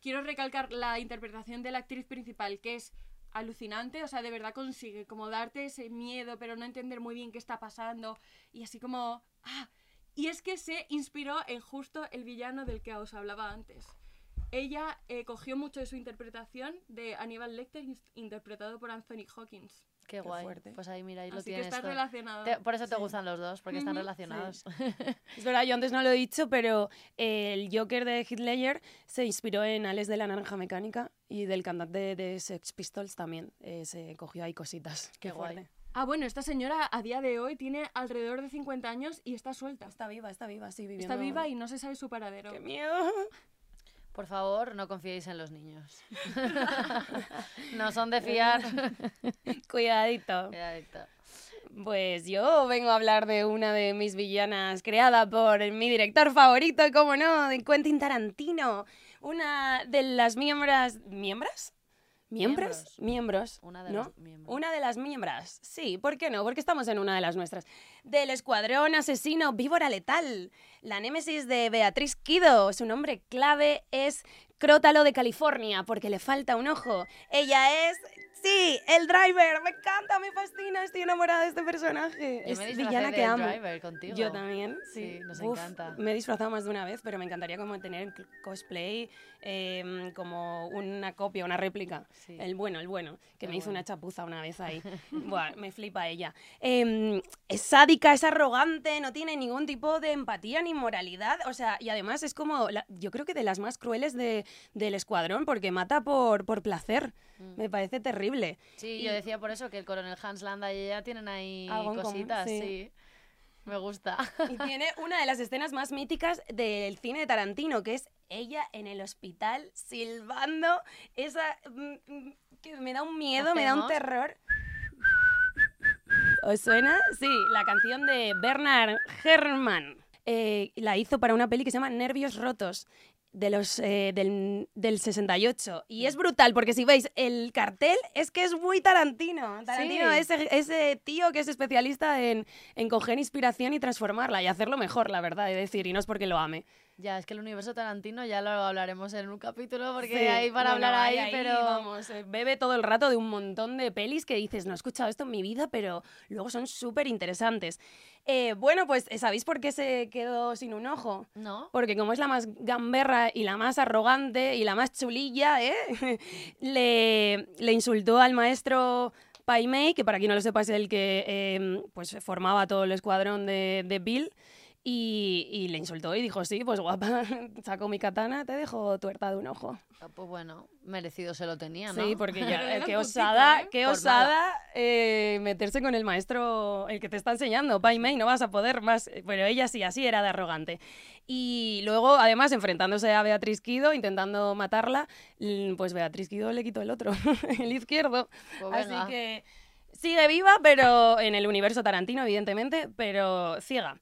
Quiero recalcar la interpretación de la actriz principal, que es alucinante, o sea, de verdad consigue como darte ese miedo, pero no entender muy bien qué está pasando, y así como... ¡Ah! Y es que se inspiró en justo el villano del que os hablaba antes. Ella eh, cogió mucho de su interpretación de Aníbal Lecter, interpretado por Anthony Hawkins. Qué Qué guay. fuerte. Pues ahí, mira, ahí lo Así que tienes. relacionado. Te- por eso te Sí. gustan los dos, porque están relacionados. Es verdad, yo antes no lo he dicho, pero el Joker de Ledger se inspiró en Alex de la Naranja Mecánica y del cantante de Sex Pistols también. eh, se cogió ahí cositas. Qué Qué guay. fuerte. Ah, bueno, esta señora a día de hoy tiene alrededor de 50 años y está suelta. Está viva, está viva, sí, viviendo. Está viva y no se sabe su paradero. ¡Qué miedo! Por favor, no confiéis en los niños. no son de fiar. Cuidadito. Cuidadito. Pues yo vengo a hablar de una de mis villanas creada por mi director favorito, como no, de Quentin Tarantino. Una de las miembros... ¿Miembros? ¿Miembros? Miembros. Una de ¿no? las miembros. Una de las miembros. Sí, ¿por qué no? Porque estamos en una de las nuestras. Del escuadrón asesino Víbora Letal. La némesis de Beatriz Kido. Su nombre clave es Crótalo de California, porque le falta un ojo. Ella es. Sí, el driver. Me encanta, me fascina. Estoy enamorada de este personaje. Yo es me villana que amo. Driver contigo. Yo también, sí. Sí, nos Uf, encanta. Me he disfrazado más de una vez, pero me encantaría como tener cosplay eh, como una copia, una réplica. Sí. El bueno, el bueno, que me hizo bueno. una chapuza una vez ahí. Buah, me flipa ella. Eh, es sádica, es arrogante, no tiene ningún tipo de empatía ni moralidad. O sea, y además es como, la- yo creo que de las más crueles de- del escuadrón, porque mata por, por placer. Mm. Me parece terrible. Sí, Y- yo decía por eso que el coronel Hans Landa y ella tienen ahí común, cositas, sí. sí. Me gusta. Y tiene una de las escenas más míticas del cine de Tarantino, que es ella en el hospital silbando. Esa. mm, mm, que me da un miedo, me da un terror. ¿Os suena? Sí, la canción de Bernard Herrmann. Eh, la hizo para una peli que se llama Nervios Rotos. De los, eh, del, del 68. Y es brutal, porque si veis el cartel, es que es muy Tarantino. Tarantino Sí. ese, ese tío que es especialista en, en coger inspiración y transformarla y hacerlo mejor, la verdad, es decir, y no es porque lo ame. Ya, es que el universo Tarantino ya lo hablaremos en un capítulo porque Sí, hay para hablar hay ahí, pero... Vamos, eh, bebe todo el rato de un montón de pelis que dices, no he escuchado esto en mi vida, pero luego son súper interesantes. Eh, bueno, pues ¿sabéis por qué se quedó sin un ojo? ¿No? Porque como es la más gamberra y la más arrogante y la más chulilla, ¿eh? le, le insultó al maestro Pai Mei, que para quien no lo sepa es el que eh, pues formaba todo el escuadrón de, de Bill, y, y le insultó y dijo, sí, pues guapa, saco mi katana, te dejo tuerta de un ojo. Ah, Pues bueno, merecido se lo tenía, ¿no? Sí, porque ya, eh, qué osada, ¿eh? qué osada eh, meterse con el maestro, el que te está enseñando, Pai Mei, no vas a poder más. Pero ella sí, así era de arrogante. Y luego, además, enfrentándose a Beatriz Kido, intentando matarla, mm, pues Beatriz Kido le quitó el otro, el izquierdo. Pues Así venga. que sigue viva, pero en el universo Tarantino, evidentemente, pero ciega.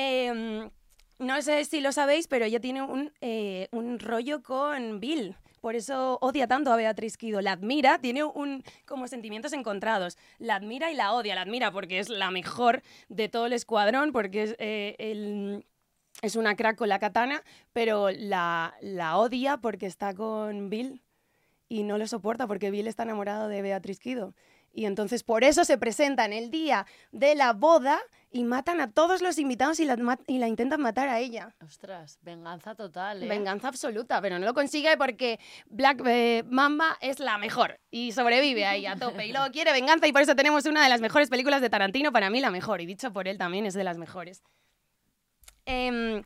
Em, no sé si lo sabéis, pero ella tiene un, eh, un rollo con Bill. Por eso odia tanto a Beatriz Kido. La admira, tiene un como sentimientos encontrados. La admira y la odia. La admira porque es la mejor de todo el escuadrón, porque es, eh, el- es una crack con la katana, pero la, la odia porque está con Bill y no lo soporta porque Bill está enamorado de Beatriz Kido. Y entonces por eso se presentan el día de la boda y matan a todos los invitados y la, ma- y la intentan matar a ella. Ostras, venganza total, ¿eh? Venganza absoluta, pero no lo consigue porque Black eh, Mamba es la mejor y sobrevive ahí a tope. Y luego quiere venganza y por eso tenemos una de las mejores películas de Tarantino, para mí la mejor, y dicho por él también es de las mejores. Em,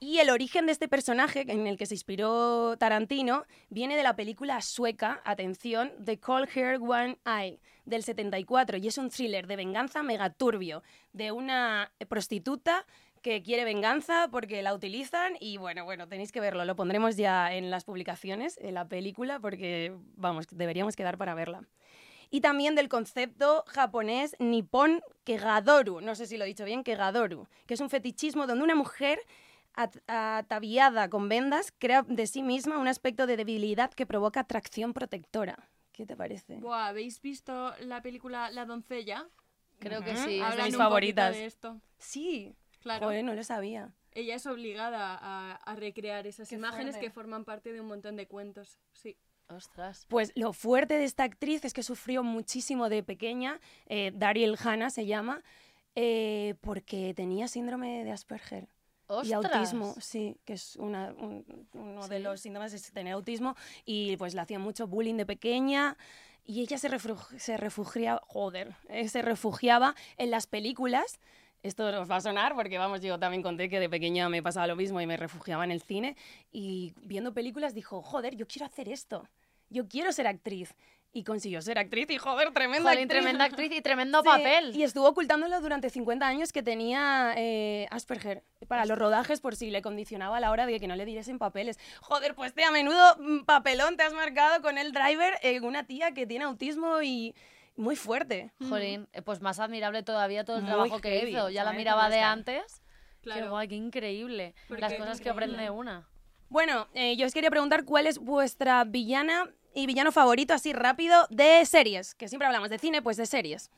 y el origen de este personaje en el que se inspiró Tarantino viene de la película sueca, atención, The Call Her One Eye, del 74, y es un thriller de venganza megaturbio, de una prostituta que quiere venganza porque la utilizan y bueno, bueno, tenéis que verlo, lo pondremos ya en las publicaciones, en la película, porque vamos, deberíamos quedar para verla. Y también del concepto japonés Nippon Kegadoru, no sé si lo he dicho bien, Kegadoru, que es un fetichismo donde una mujer at- ataviada con vendas crea de sí misma un aspecto de debilidad que provoca atracción protectora. ¿Qué te parece? Buah, ¿habéis visto la película La doncella? Creo que sí. Hablan es de mis un favoritas. de esto. Sí, Claro. joder, no lo sabía. Ella es obligada a, a recrear esas Qué imágenes fuerte. que forman parte de un montón de cuentos. Sí. Ostras. Pues lo fuerte de esta actriz es que sufrió muchísimo de pequeña, eh, Dariel Hanna se llama, eh, porque tenía síndrome de Asperger. Ostras. Y autismo, sí, que es una- un- uno de los síntomas es tener autismo y pues le hacían mucho bullying de pequeña y ella se, refug- se refugiaba, joder, eh, se refugiaba en las películas. Esto os va a sonar porque vamos, yo también conté que de pequeña me pasaba lo mismo y me refugiaba en el cine y viendo películas dijo, joder, yo quiero hacer esto, yo quiero ser actriz. Y consiguió ser actriz y joder, tremenda Jolín, actriz. tremenda actriz y tremendo Sí, papel. Y estuvo ocultándolo durante 50 años que tenía eh, Asperger para los rodajes por si le condicionaba a la hora de que no le diesen papeles. Joder, pues te a menudo mm, papelón te has marcado con el driver, eh, una tía que tiene autismo y muy fuerte. Jolín, eh, pues más admirable todavía todo el Muy trabajo que hizo. Ya la miraba de antes. Qué Claro. guay, qué increíble. Porque Las cosas que aprende una. Bueno, eh, yo os quería preguntar cuál es vuestra villana Y villano favorito, así rápido, de series. Que siempre hablamos de cine, pues de series.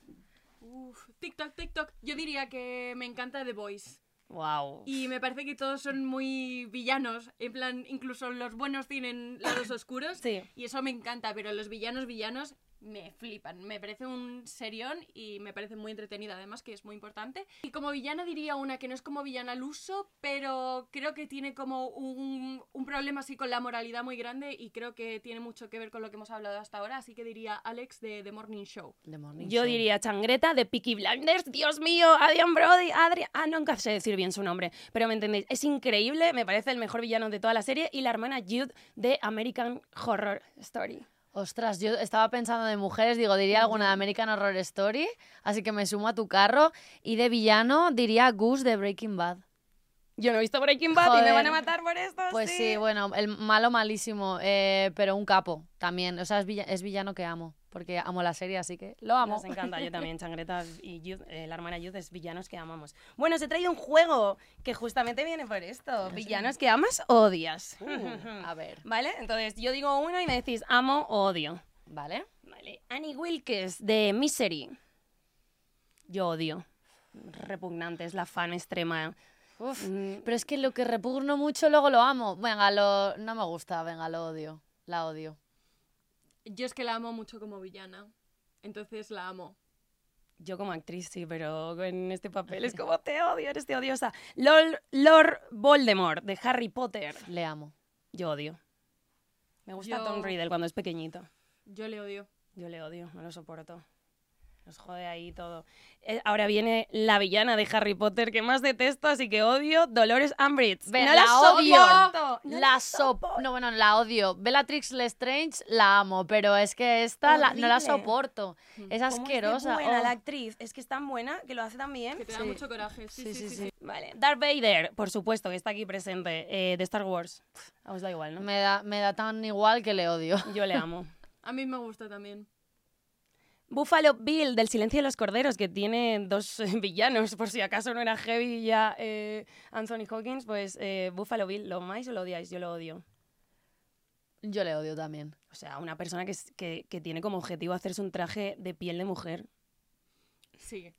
Uf, TikTok, TikTok. Yo diría que me encanta The Voice. Wow. Y me parece que todos son muy villanos. En plan, incluso los buenos tienen lados oscuros. Sí. Y eso me encanta, pero los villanos, villanos, me flipan. Me parece un serión y me parece muy entretenida, además, que es muy importante. Y como villana diría una que no es como villana al uso, pero creo que tiene como un, un problema así con la moralidad muy grande y creo que tiene mucho que ver con lo que hemos hablado hasta ahora. Así que diría Alex de The Morning Show. The Morning Yo Show. diría Changreta de Peaky Blinders. Dios mío, Adrian Brody. Adrian. Ah, nunca sé decir bien su nombre, pero me entendéis. Es increíble, me parece el mejor villano de toda la serie. Y la hermana Jude de American Horror Story. Ostras, yo estaba pensando de mujeres, digo, diría alguna de American Horror Story, así que me sumo a tu carro. Y de villano diría Goose de Breaking Bad. Yo no he visto Breaking Bad y me Joder. van a matar por esto. Pues sí, bueno, el malo malísimo, eh, pero un capo también. O sea, es, villa- es villano que amo, porque amo la serie, así que lo amo. Nos encanta, yo también, Changreta y Youth, eh, la hermana Youth es villanos que amamos. Bueno, os he traído un juego que justamente viene por esto. Villanos que amas o odias. A ver, ¿Vale? Entonces yo digo uno y me decís amo o odio. ¿vale? Vale. Annie Wilkes de Misery. Yo odio. Repugnante, es la fan extrema. Uf, Mm, pero es que lo que repugno mucho luego lo amo. Venga, lo, no me gusta, venga, lo odio. La odio. Yo es que la amo mucho como villana. Entonces la amo. Yo como actriz sí, pero en este papel es como te odio, eres te odiosa. Lord, Lord Voldemort de Harry Potter. Le amo. Yo odio. Me gusta Yo- Tom Riddle cuando es pequeñito. Yo le odio. Yo le odio, no lo soporto. Nos jode ahí todo. Eh, ahora viene la villana de Harry Potter que más detesto, así que odio Dolores Umbridge. Ve, no la la, odio. soporto, no la sop no bueno la odio Bellatrix Lestrange la amo pero es que esta la- no la soporto es ¿Cómo es asquerosa buena oh. la actriz, es que es tan buena que lo hace tan bien. Que te da Sí. mucho coraje. Sí, sí, sí. sí. Vale, Darth Vader, por supuesto, que está aquí presente, eh, de Star Wars. A os da igual, ¿no? me da me da tan igual que le odio Yo le amo. A mí me gusta también. Buffalo Bill, del Silencio de los Corderos, que tiene dos eh, villanos, por si acaso no era heavy ya eh, Anthony Hawkins, pues eh, Buffalo Bill, ¿lo amáis o lo odiáis? Yo lo odio. yo le odio también O sea, una persona que, que, que tiene como objetivo hacerse un traje de piel de mujer. Sí.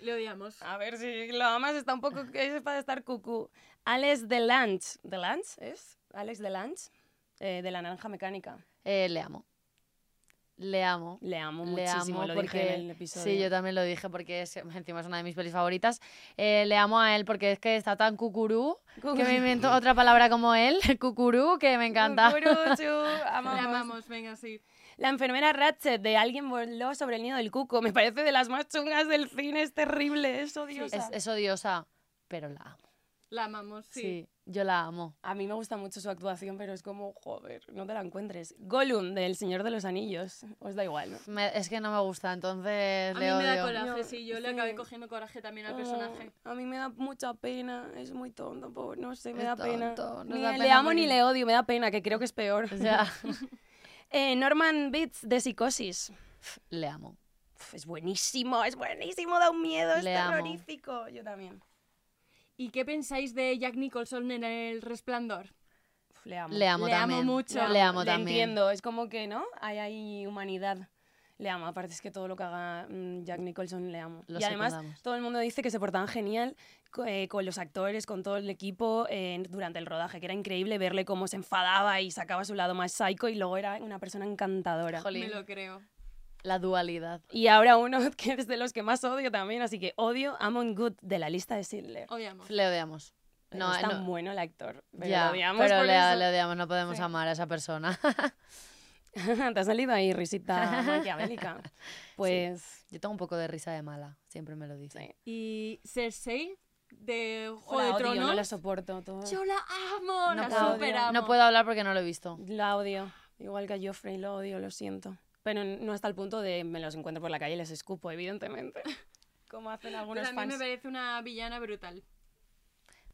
Le odiamos. A ver si lo amas, está un poco que es para estar cucú. Alex Delange. ¿Delange es? Alex Delange, eh, de la naranja mecánica. Eh, le amo le amo Le amo le muchísimo, amo lo porque dije en el episodio. sí yo también lo dije porque es, encima es una de mis pelis favoritas Eh, le amo a él porque es que está tan cucurú que me invento otra palabra como él cucurú que me encanta Cucuruchu, Le amamos. amamos, venga, sí. La enfermera Ratchet de Alguien voló sobre el nido del cuco. Me parece de las más chungas del cine, es terrible, es odiosa. es, es odiosa pero la amo La amamos, sí. sí. yo la amo A mí me gusta mucho su actuación, pero es como, joder, no te la encuentres. Gollum del Señor de los Anillos. Os da igual, ¿no? Me- es que no me gusta entonces A le mí me da coraje, Yo- sí. Yo le acabé cogiendo coraje también al personaje. Oh, a mí me da mucha pena, es muy tonto, pobre, no sé, me Es da pena. tonto, nos Ni da le pena amo ni le odio, me da pena, que creo que es peor. o sea Eh, Norman Bates de Psicosis. le amo es buenísimo, es buenísimo, da un miedo, es Le amo. terrorífico. Yo también. ¿Y qué pensáis de Jack Nicholson en El Resplandor? Uf, le amo. le amo Le amo mucho. le amo Le también entiendo, es como que, ¿no? Hay ahí humanidad. Le amo, aparte es que todo lo que haga mm, Jack Nicholson le amo. Lo y además secundamos. todo el mundo dice que se portaban genial eh, con los actores, con todo el equipo eh, durante el rodaje, que era increíble verle cómo se enfadaba y sacaba su lado más psycho y luego era una persona encantadora. Jolín, Me lo creo. La dualidad Y ahora uno que es de los que más odio también, así que odio Amon Good de la lista de Sidler. Odiamos. le odiamos No, no, es tan no- bueno el actor. Pero ya, lo odiamos pero por le, eso. le odiamos, no podemos Sí. amar a esa persona. Te ha salido ahí risita maquiavélica. Pues Yo tengo un poco de risa de mala, siempre me lo dice. sí. ¿Y Cersei de Juego la de odio, Tronos? no la soporto. todo. Yo la amo, No la puedo- super amo. No puedo hablar porque no lo he visto. La odio. Igual que a Joffrey, lo odio, lo siento. Pero no hasta el punto de me los encuentro por la calle y les escupo, evidentemente. Como hacen algunos Pues a mí fans. me parece una villana brutal.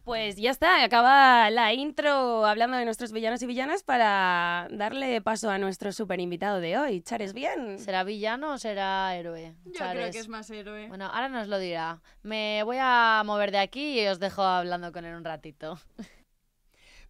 Pues ya está, acaba la intro hablando de nuestros villanos y villanas para darle paso a nuestro super invitado de hoy. Chares bien. ¿Será villano o será héroe? Yo creo que es más héroe. Bueno, ahora nos lo dirá. Me voy a mover de aquí y os dejo hablando con él un ratito.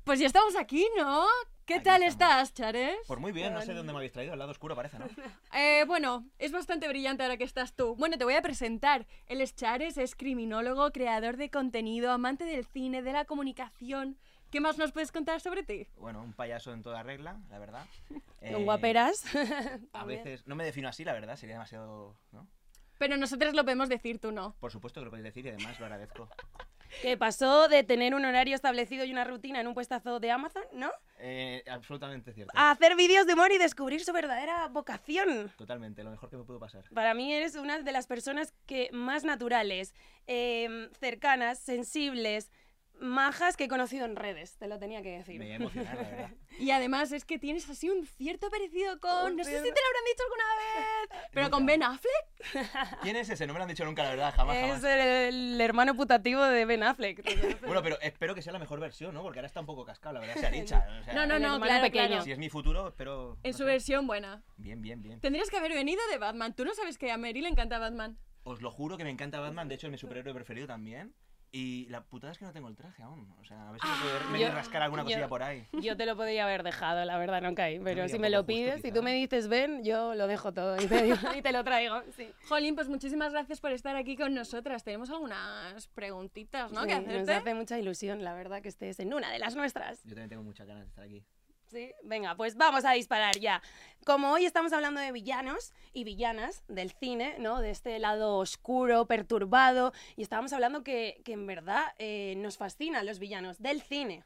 Pues ya estamos aquí, ¿no? ¿Qué Aquí tal estamos. estás, Chares? Pues muy bien, no sé de dónde me habéis traído, el lado oscuro parece, ¿no? Eh, bueno, es bastante brillante ahora que estás tú. Bueno, te voy a presentar. Él es Chares, es criminólogo, creador de contenido, amante del cine, de la comunicación. ¿Qué más nos puedes contar sobre ti? Bueno, un payaso en toda regla, la verdad. Eh, Un guaperas. A veces, no me defino así, la verdad, sería demasiado, ¿no? Pero nosotros lo podemos decir, tú no. Por supuesto que lo podéis decir y además lo agradezco. Que pasó de tener un horario establecido y una rutina en un puestazo de Amazon, ¿no? Eh, absolutamente cierto. A hacer vídeos de humor y descubrir su verdadera vocación. Totalmente, lo mejor que me pudo pasar. Para mí eres una de las personas que más naturales, em, cercanas, sensibles, majas que he conocido en redes. Te lo tenía que decir. Me voy a emocionar, la verdad. Y además es que tienes así un cierto parecido con... Un No sé si te lo habrán dicho alguna vez. Pero con Nunca. Ben Affleck. ¿Quién es ese? No me lo han dicho nunca, la verdad, jamás, Es jamás. el, el hermano putativo de Ben Affleck. Bueno, pero espero que sea la mejor versión, ¿no? Porque ahora está un poco cascado, la verdad, sea dicha. o sea, No, no, no, claro, pequeño. claro. Si es mi futuro, espero... En no su sé. versión buena. Bien, bien, bien. Tendrías que haber venido de Batman. Tú no sabes que a Mary le encanta Batman. Os lo juro que me encanta Batman, de hecho es mi superhéroe preferido también. Y la putada es que no tengo el traje aún. O sea, a ver si me puedo venir a Yo- rascar alguna yo- cosilla por ahí. Yo te lo podría haber dejado, la verdad, no caí. Pero si me lo justo, pides, si quizá. tú me dices ven, yo lo dejo todo y te, y te lo traigo. Sí. Jolín, pues muchísimas gracias por estar aquí con nosotras. Tenemos algunas preguntitas, ¿no? Sí, que nos hacerte. hace mucha ilusión, la verdad, que estés en una de las nuestras. Yo también tengo muchas ganas de estar aquí. Sí, venga, pues vamos a disparar ya. Como hoy estamos hablando de villanos y villanas del cine, ¿no? De este lado oscuro, perturbado, y estábamos hablando que, que en verdad eh, nos fascinan los villanos del cine.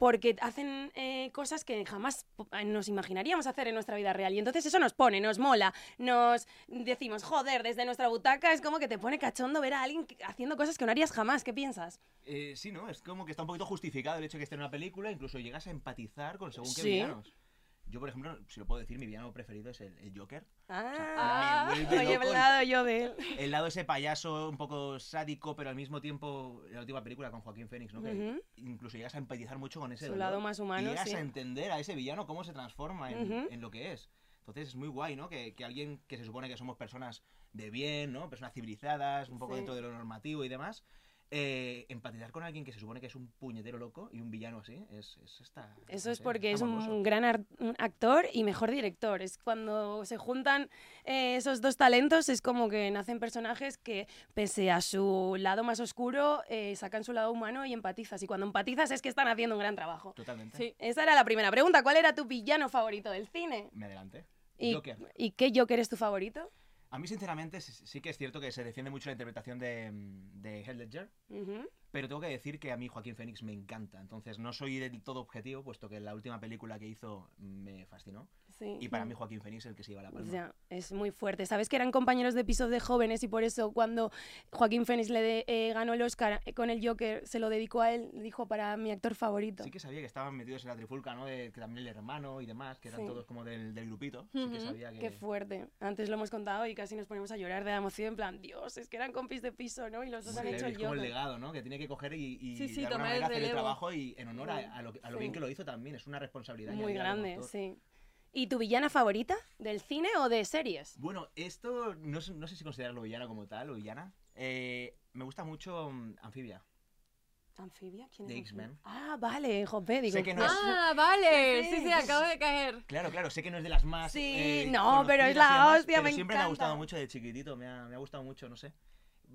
Porque hacen eh, cosas que jamás po- nos imaginaríamos hacer en nuestra vida real. Y entonces eso nos pone, nos mola, nos decimos, joder, desde nuestra butaca es como que te pone cachondo ver a alguien haciendo cosas que no harías jamás. ¿Qué piensas? Eh, sí, ¿no? Es como que está un poquito justificado el hecho de que esté en una película, incluso llegas a empatizar con según qué Sí. villanos. Yo, por ejemplo, si lo puedo decir, mi villano preferido es el, el Joker. Ah, el- hablado yo de él. El lado ese payaso un poco sádico, pero al mismo tiempo, la última película con Joaquín Phoenix, ¿no? Que incluso llegas a empatizar mucho con ese Su dolor. lado más humano, Y llegas sí. a entender a ese villano cómo se transforma en, en lo que es. Entonces es muy guay, ¿no? Que, que alguien que se supone que somos personas de bien, ¿no? Personas civilizadas, un poco Sí. dentro de lo normativo y demás. Eh, empatizar con alguien que se supone que es un puñetero loco y un villano así, es, es esta... Eso no es sé, porque es un gran actor y mejor director. Es cuando se juntan eh, esos dos talentos, es como que nacen personajes que, pese a su lado más oscuro, eh, sacan su lado humano y empatizas. Y cuando empatizas es que están haciendo un gran trabajo. Totalmente. Sí. Esa era la primera pregunta. ¿Cuál era tu villano favorito del cine? Me adelante. ¿Y, Joker. ¿y qué Joker es tu favorito? A mí, sinceramente, sí, que es cierto que se defiende mucho la interpretación de, mm, de Heath Ledger, pero tengo que decir que a mí Joaquín Phoenix me encanta. Entonces, no soy del todo objetivo, puesto que la última película que hizo me fascinó. Sí. Y para mí, Joaquín Phoenix es el que se lleva la palma. Ya, es muy fuerte. ¿Sabes que eran compañeros de piso de jóvenes y por eso cuando Joaquín Phoenix le de- eh, ganó el Oscar con el Joker se lo dedicó a él? Dijo para mi actor favorito. Sí que sabía que estaban metidos en la trifulca, ¿no? De, que también el hermano y demás, que eran Sí. todos como del, del grupito. Sí que sabía que... Qué fuerte. Antes lo hemos contado y casi nos ponemos a llorar de la emoción. En plan, Dios, es que eran compis de piso, ¿no? Y los dos Muy han hecho el es como el Joker. legado, ¿no? Que tiene que coger y, y Sí, sí, de tomar el hacer el trabajo y en honor a, a lo, a lo Sí. bien que lo hizo también. Es una responsabilidad. Muy grande, sí. ¿Y tu villana favorita? ¿Del cine o de series? Bueno, esto no, sé- no sé si considerarlo villana como tal o villana. Eh, me gusta mucho mm, Anfibia. ¿Anfibia? ¿Quién De es? X-Men. Ah, vale, jope, digo. Sé que no es- Ah, vale. Sí, Sí, acabo de caer. Claro, claro, sé que no es de las más. Sí, eh, no, pero es la demás, hostia, pero me siempre me ha encanta. gustado mucho de chiquitito, me ha, me ha gustado mucho, no sé.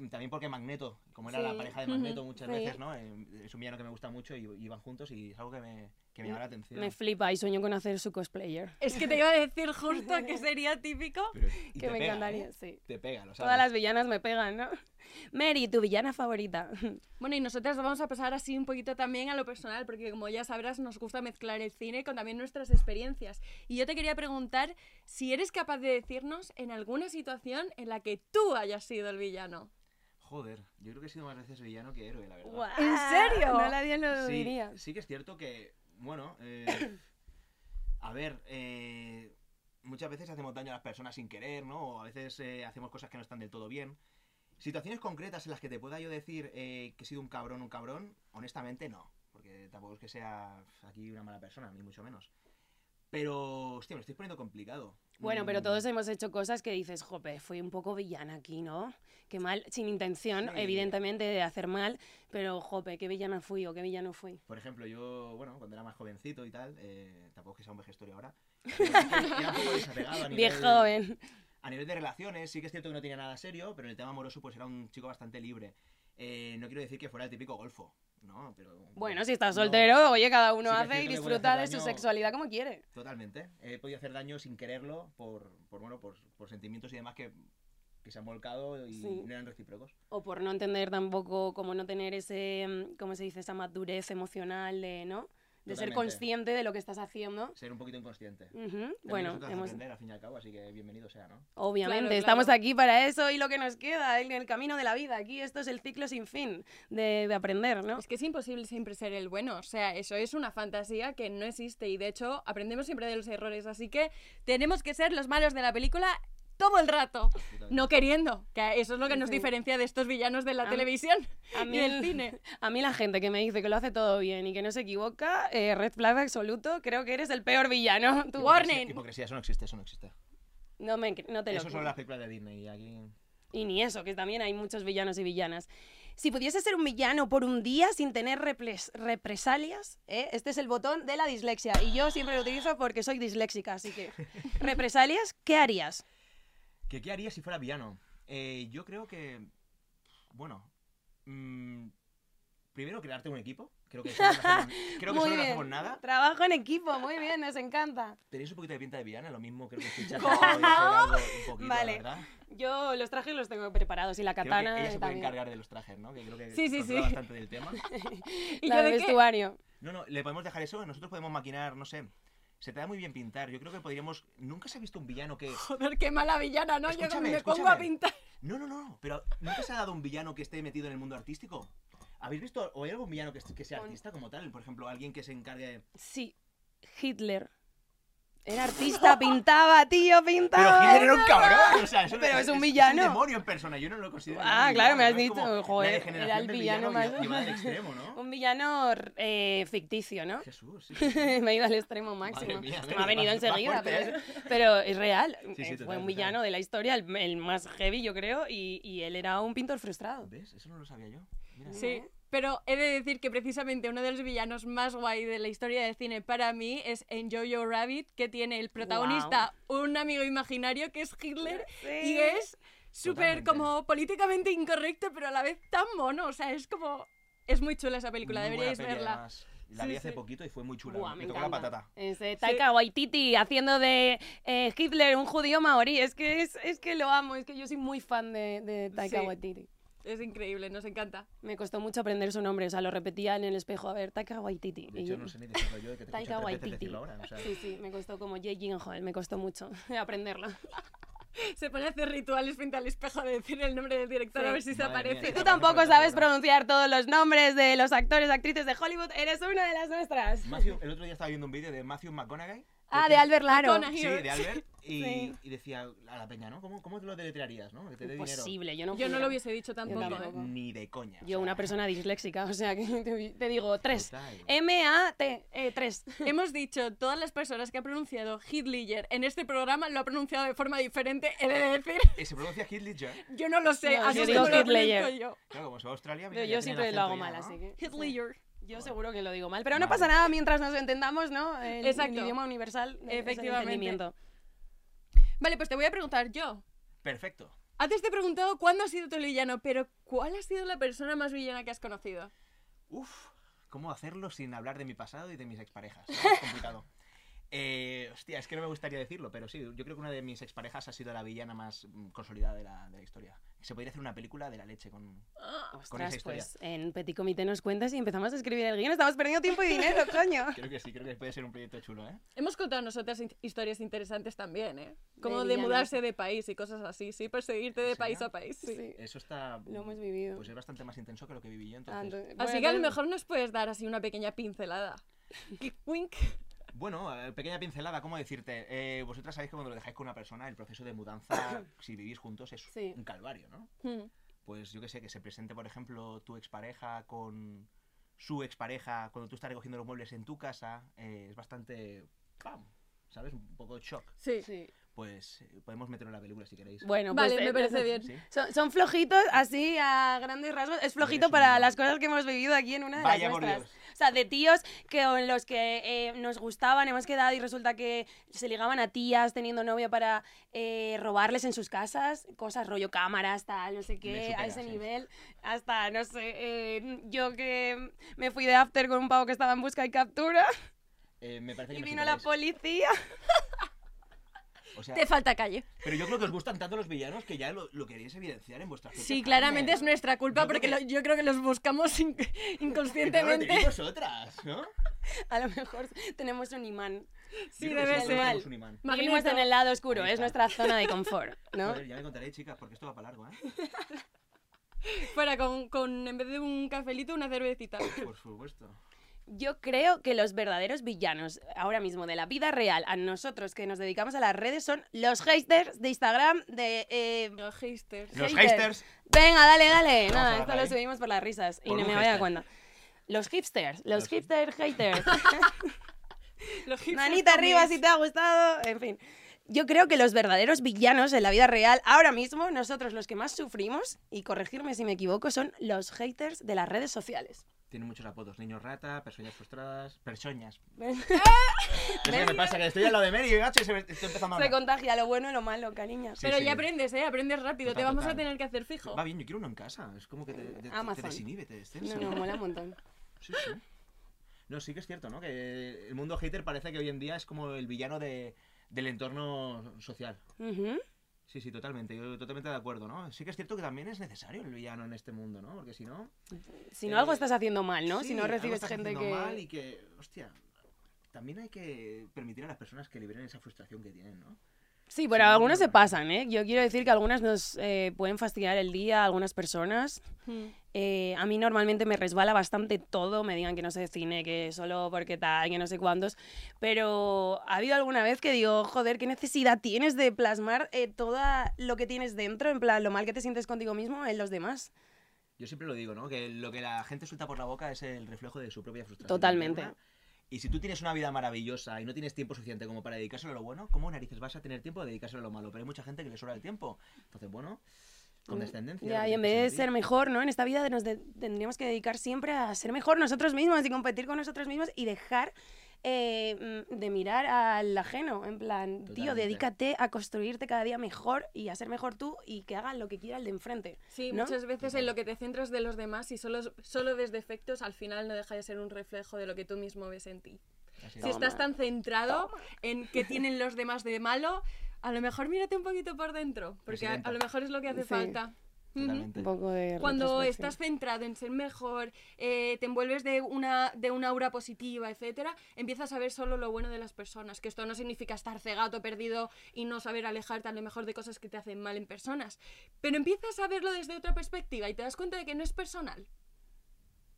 También porque Magneto, como era Sí. la pareja de Magneto muchas Sí. veces, ¿no? Eh, Es un villano que me gusta mucho y, y van juntos y es algo que me, que me llama la atención. Me flipa y sueño con hacer su cosplayer. Es que te iba a decir justo que sería típico. Pero- Que me pega, encantaría, ¿eh? sí. Te pega, lo sabes. Todas las villanas me pegan, ¿no? Mary, tu villana favorita. Bueno, y nosotras vamos a pasar así un poquito también a lo personal, porque como ya sabrás, nos gusta mezclar el cine con también nuestras experiencias. Y yo te quería preguntar si eres capaz de decirnos en alguna situación en la que tú hayas sido el villano. Joder, yo creo que he sido más veces villano que héroe, la verdad. Guau, ¿En serio? No nadie lo sí, diría. sí que es cierto que, bueno, eh, a ver, eh, muchas veces hacemos daño a las personas sin querer, ¿no? O a veces eh, hacemos cosas que no están del todo bien. Situaciones concretas en las que te pueda yo decir eh, que he sido un cabrón, un cabrón, honestamente no. Porque tampoco es que sea aquí una mala persona, ni mucho menos. Pero, hostia, me estoy poniendo complicado. Bueno, pero Mm, todos hemos hecho cosas que dices, jope, fui un poco villana aquí, ¿no? Qué mal, sin intención, Sí. evidentemente, de hacer mal, pero jope, qué villana fui o qué villano fui. Por ejemplo, yo, bueno, cuando era más jovencito y tal, eh, tampoco es que sea un vejestorio ahora, era un poco desapegado a nivel, Viejo joven. a nivel de relaciones, sí que es cierto que no tenía nada serio, pero en el tema amoroso pues era un chico bastante libre. Eh, no quiero decir que fuera el típico golfo, ¿no? Pero, Bueno, si estás no, soltero, oye, cada uno Sí hace y disfruta de su sexualidad como quiere. Totalmente. He podido hacer daño sin quererlo por, por bueno, por, por sentimientos y demás que, que se han volcado y Sí. no eran recíprocos. O por no entender tampoco, como no tener ese, mm, ¿cómo se dice? Esa madurez emocional de, ¿no? De ser consciente de lo que estás haciendo. Ser un poquito inconsciente. Ujú, También Bueno, hemos, aprender al fin y al cabo, así que bienvenido sea, ¿no? obviamente, Claro, estamos claro. aquí para eso y lo que nos queda en el camino de la vida. Aquí esto es el ciclo sin fin de, de aprender, ¿no? Es que es imposible siempre ser el bueno, o sea, eso es una fantasía que no existe y de hecho aprendemos siempre de los errores, así que tenemos que ser los malos de la película todo el rato, no queriendo, que eso es lo que nos diferencia de estos villanos de la A mí- televisión A y del cine. A mí la gente que me dice que lo hace todo bien y que no se equivoca, eh, red flag absoluto, creo que eres el peor villano. Tú, Warning. Hipocresía, eso no existe, eso no existe. no, me, no te lo Eso son las películas de Disney y aquí... Y ni eso, que también hay muchos villanos y villanas. Si pudiese ser un villano por un día sin tener repres- represalias, ¿eh? este es el botón de la dislexia. Y yo siempre lo utilizo porque soy disléxica, así que. ¿Represalias? ¿Qué harías? ¿Qué, qué haría si fuera villano? Eh, yo creo que... Bueno... mm, primero, crearte un equipo. Creo que eso no lo hacemos, creo que eso no lo hacemos nada. Trabajo en equipo, muy bien, nos encanta. Tenéis un poquito de pinta de villana, lo mismo creo que escuchas algo un poquito, Vale. verdad. Yo los trajes los tengo preparados y la Creo que katana ella se puede encargar de los trajes, ¿no? Que creo que Sí, sí, sí. bastante del tema. ¿Y La yo de vestuario. No, no, le podemos dejar eso, nosotros podemos maquinar, no sé. Se te da muy bien pintar. Yo creo que podríamos. Nunca se ha visto un villano que. Joder, qué mala villana, ¿no? Yo Escúchame, me pongo a pintar. No, no, no, pero nunca se ha dado un villano que esté metido en el mundo artístico. ¿Habéis visto? ¿O hay algún villano que, que sea artista como tal? Por ejemplo, alguien que se encargue. Sí, Hitler. Era artista, pintaba, tío, Pero pintaba. Hitler era un cabrón. O sea, eso Pero es un Es villano. un demonio en persona. Yo no lo considero. Ah, claro, me has villano, ¿no? Es dicho, joder, era el del villano más- al extremo, ¿no? Un villano eh, ficticio, ¿no? Jesús, sí, sí, me ha ido al extremo máximo. mía, Es que Neri, me ha venido enseguida, fuerte, pero, ¿eh? es, pero es real. Sí, sí, Eh, total, Fue un total. villano de la historia, el, el más heavy, yo creo, y, y él era un pintor frustrado. ¿Ves? Eso no lo sabía yo. Mira. Sí, pero he de decir que precisamente uno de los villanos más guay de la historia del cine para mí es en Jojo Rabbit, que tiene el protagonista un amigo imaginario que es Hitler y Sí. es súper como políticamente incorrecto, pero a la vez tan mono. O sea, es como. Es muy chula esa película, Muy deberíais peli, verla. además. La Sí, vi hace sí. poquito y fue muy chula. Buah, me me tocó la patata. Ese Taika Waititi haciendo de eh, Hitler un judío maorí. Es que, es, es que lo amo, es que yo soy muy fan de, de Taika Sí. Waititi. Es increíble, nos encanta. Me costó mucho aprender su nombre, o sea, lo repetía en el espejo. A ver, Taika Waititi. De Y hecho, yo- no sé ni decirlo yo de que te Taika Waititi. ahora. O sea, Sí, sí, me costó como Jay Gyllenhaal, me costó mucho aprenderlo. Se pone a hacer rituales frente al espejo de decir el nombre del director Sí. a ver si se Madre aparece. mía. Tú tampoco sabes pronunciar todos los nombres de los actores, actrices de Hollywood, eres una de las nuestras. Matthew- el otro día estaba viendo un vídeo de Matthew McConaughey. Ah, de Albert Laro. Sí, de Albert. Y, Sí. y decía a la peña, ¿no? ¿Cómo, cómo te lo deletrearías, no? Que te dé dinero. Imposible, yo no Yo no lo hubiese dicho tampoco. Yo ¿eh? tampoco. Ni de coña. o Yo, sea, una persona disléxica, o sea, que te, te digo tres. M-A-T, eh, tres. Hemos dicho, todas las personas que han pronunciado Hitler en este programa lo ha pronunciado de forma diferente, he de decir. Eh, Se pronuncia Hitler. Yo no lo sé, No, así yo digo Hitler. yo. Claro, como se va a Australia. Mira, yo siempre lo hago mal, ¿no? así que... Hitler. Yo seguro que lo digo mal, pero no pasa nada mientras nos entendamos, ¿no? El, el Exacto. idioma universal es el Efectivamente. entendimiento. Vale, pues te voy a preguntar yo. Perfecto. Antes te he preguntado cuándo has sido tu villano, pero ¿cuál ha sido la persona más villana que has conocido? Uf, ¿cómo hacerlo sin hablar de mi pasado y de mis exparejas? Es complicado. Eh, hostia, es que no me gustaría decirlo, pero sí, yo creo que una de mis exparejas ha sido la villana más mm, consolidada de la, de la historia. Se podría hacer una película de la leche con... Con Ostras, esa historia. pues en Petit Comité nos cuentas y empezamos a escribir el guion. Estamos perdiendo tiempo y dinero, coño. Creo que sí, creo que puede ser un proyecto chulo, ¿eh? Hemos contado nosotras in- historias interesantes también, ¿eh? Como De de, mudarse de país y cosas así, sí, perseguirte de ¿En país a país. sí. Sí, Eso está... lo hemos vivido. Pues es bastante más intenso que lo que viví yo, entonces... Así bueno, que a lo mejor nos puedes dar así una pequeña pincelada. Wink. Bueno, eh, pequeña pincelada, ¿cómo decirte? Eh, vosotras sabéis que cuando lo dejáis con una persona, el proceso de mudanza, si vivís juntos, es Sí. un calvario, ¿no? Hmm. Pues yo que sé, que se presente, por ejemplo, tu expareja con su expareja cuando tú estás recogiendo los muebles en tu casa, eh, es bastante... ¡Pam! ¿sabes? Un poco de shock. Sí. Sí. Pues eh, podemos meterlo en la película si queréis. Bueno, pues Vale, me eh, parece eh, bien. ¿Sí? Son, son flojitos, así a grandes rasgos. Es flojito para las cosas que hemos vivido aquí en una de Vaya las por nuestras. Dios. O sea, de tíos que en los que eh, nos gustaban, hemos quedado y resulta que se ligaban a tías teniendo novio para eh, robarles en sus casas, cosas rollo cámaras, tal, no sé Me qué, supera, a ese sí. nivel. Hasta, no sé, eh, yo que me fui de after con un pavo que estaba en busca y captura Eh, me parece que y me vino la superáis. policía. O sea, Te falta calle. pero yo creo que os gustan tanto los villanos que ya lo, lo queréis evidenciar en vuestras propias Sí, claramente es nuestra culpa Yo creo porque que- lo- yo creo que los buscamos in- inconscientemente. tenéis vosotras, ¿no? A lo mejor tenemos un imán. Sí, creo debe sí, ser. tenemos un imán. Vivimos Magneto. en el lado oscuro, es nuestra zona de confort, ¿no? Joder, ya me contaréis, chicas, porque esto va para largo, ¿eh? Fuera con, con, en vez de un cafelito, una cervecita. Por supuesto. Yo creo que los verdaderos villanos ahora mismo de la vida real, a nosotros que nos dedicamos a las redes, son los haters de Instagram, de... eh, Los haters. Los Haters. Venga, dale, dale. Vamos Nada, esto lo ahí. subimos por las risas y no me vaya a hashtag. cuenta. Los hipsters, los Los- hipster haters. Los hipsters Manita arriba si te ha gustado, en fin. Yo creo que los verdaderos villanos en la vida real, ahora mismo, nosotros los que más sufrimos, y corregirme si me equivoco, son los haters de las redes sociales. Tiene muchos apodos. Niños rata, personas frustradas. Personas. Qué me pasa, que estoy al lado de Mary, macho, y se me, estoy empezando a Se hablar. contagia lo bueno y lo malo, cariño. Sí, Pero sí. ya aprendes, ¿eh? Aprendes rápido. Total, te vamos a tener que hacer fijo. Va bien, yo quiero uno en casa. Es como que te, te, te- Amazon. desinhibe, te destensa. No, no, mola un montón. Sí, sí. No, sí que es cierto, ¿no? Que el mundo hater parece que hoy en día es como el villano de, del entorno social. Ujú. Sí, sí, totalmente. Yo totalmente de acuerdo, ¿no? Sí que es cierto que también es necesario el villano en este mundo, ¿no? Porque si no... Si no, Eh, algo estás haciendo mal, ¿no? sí, si no algo recibes estás gente que... mal y que, hostia, también hay que permitir a las personas que liberen esa frustración que tienen, ¿no? Sí, pero Sí, algunas se pasan, ¿eh? Yo quiero decir que algunas nos eh, pueden fastidiar el día, algunas personas. Mm. Eh, a mí normalmente me resbala bastante todo, me digan que no sé de cine, que solo porque tal, que no sé cuántos. Pero ha habido alguna vez que digo, joder, ¿qué necesidad tienes de plasmar eh, todo lo que tienes dentro, en plan, lo mal que te sientes contigo mismo en los demás? Yo siempre lo digo, ¿no? Que lo que la gente suelta por la boca es el reflejo de su propia frustración. Totalmente. interna. Y si tú tienes una vida maravillosa y no tienes tiempo suficiente como para dedicárselo a lo bueno, ¿cómo narices vas a tener tiempo de dedicárselo a lo malo? Pero hay mucha gente que le sobra el tiempo. Entonces, bueno, con descendencia. Mm, Ya, y en vez de ser mejor, ¿no? En esta vida nos de- tendríamos que dedicar siempre a ser mejor nosotros mismos y competir con nosotros mismos y dejar eh, mm, de mirar al ajeno. En plan, tío, dedícate a construirte cada día mejor y a ser mejor tú y que hagan lo que quiera el de enfrente. Sí, ¿no? muchas veces en lo que te centras de los demás y solo, solo ves defectos, al final no deja de ser un reflejo de lo que tú mismo ves en ti. Así Si es. estás tan centrado en qué tienen los demás de malo, a lo mejor mírate un poquito por dentro, porque a, lo mejor es lo que hace Sí. falta. Ujú. Totalmente. Un poco de Cuando estás centrado en ser mejor, eh, te envuelves de una, de una aura positiva, etcétera, empiezas a ver solo lo bueno de las personas. Que esto no significa estar cegado, perdido y no saber alejarte a lo mejor de cosas que te hacen mal en personas. Pero empiezas a verlo desde otra perspectiva y te das cuenta de que no es personal.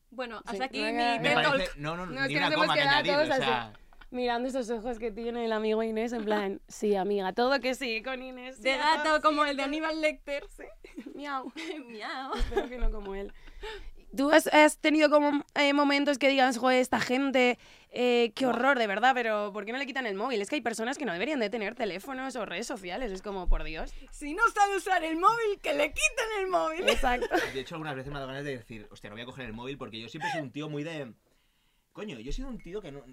Bueno, hasta Sí, aquí venga. mi Me parece, no, no, No, ni que una nos hemos coma que quedado añadir, todos o sea, Mirando esos ojos que tiene el amigo Inés, en plan, sí, amiga, todo que sí, con Inés. sí, De gato todo, como sí, el de. Aníbal Lecter. Miau. Miau. Espero que no como él. ¿Tú has, has tenido como eh, momentos que digas, joder, esta gente, eh, qué horror, de verdad, pero ¿por qué no le quitan el móvil? Es que hay personas que no deberían de tener teléfonos o redes sociales, es como, por Dios. Si no sabe usar el móvil, que le quiten el móvil. Exacto. De hecho, algunas veces me ha dado ganas de decir, hostia, no voy a coger el móvil porque yo siempre he sido un tío muy de. Coño, yo he sido un tío que no.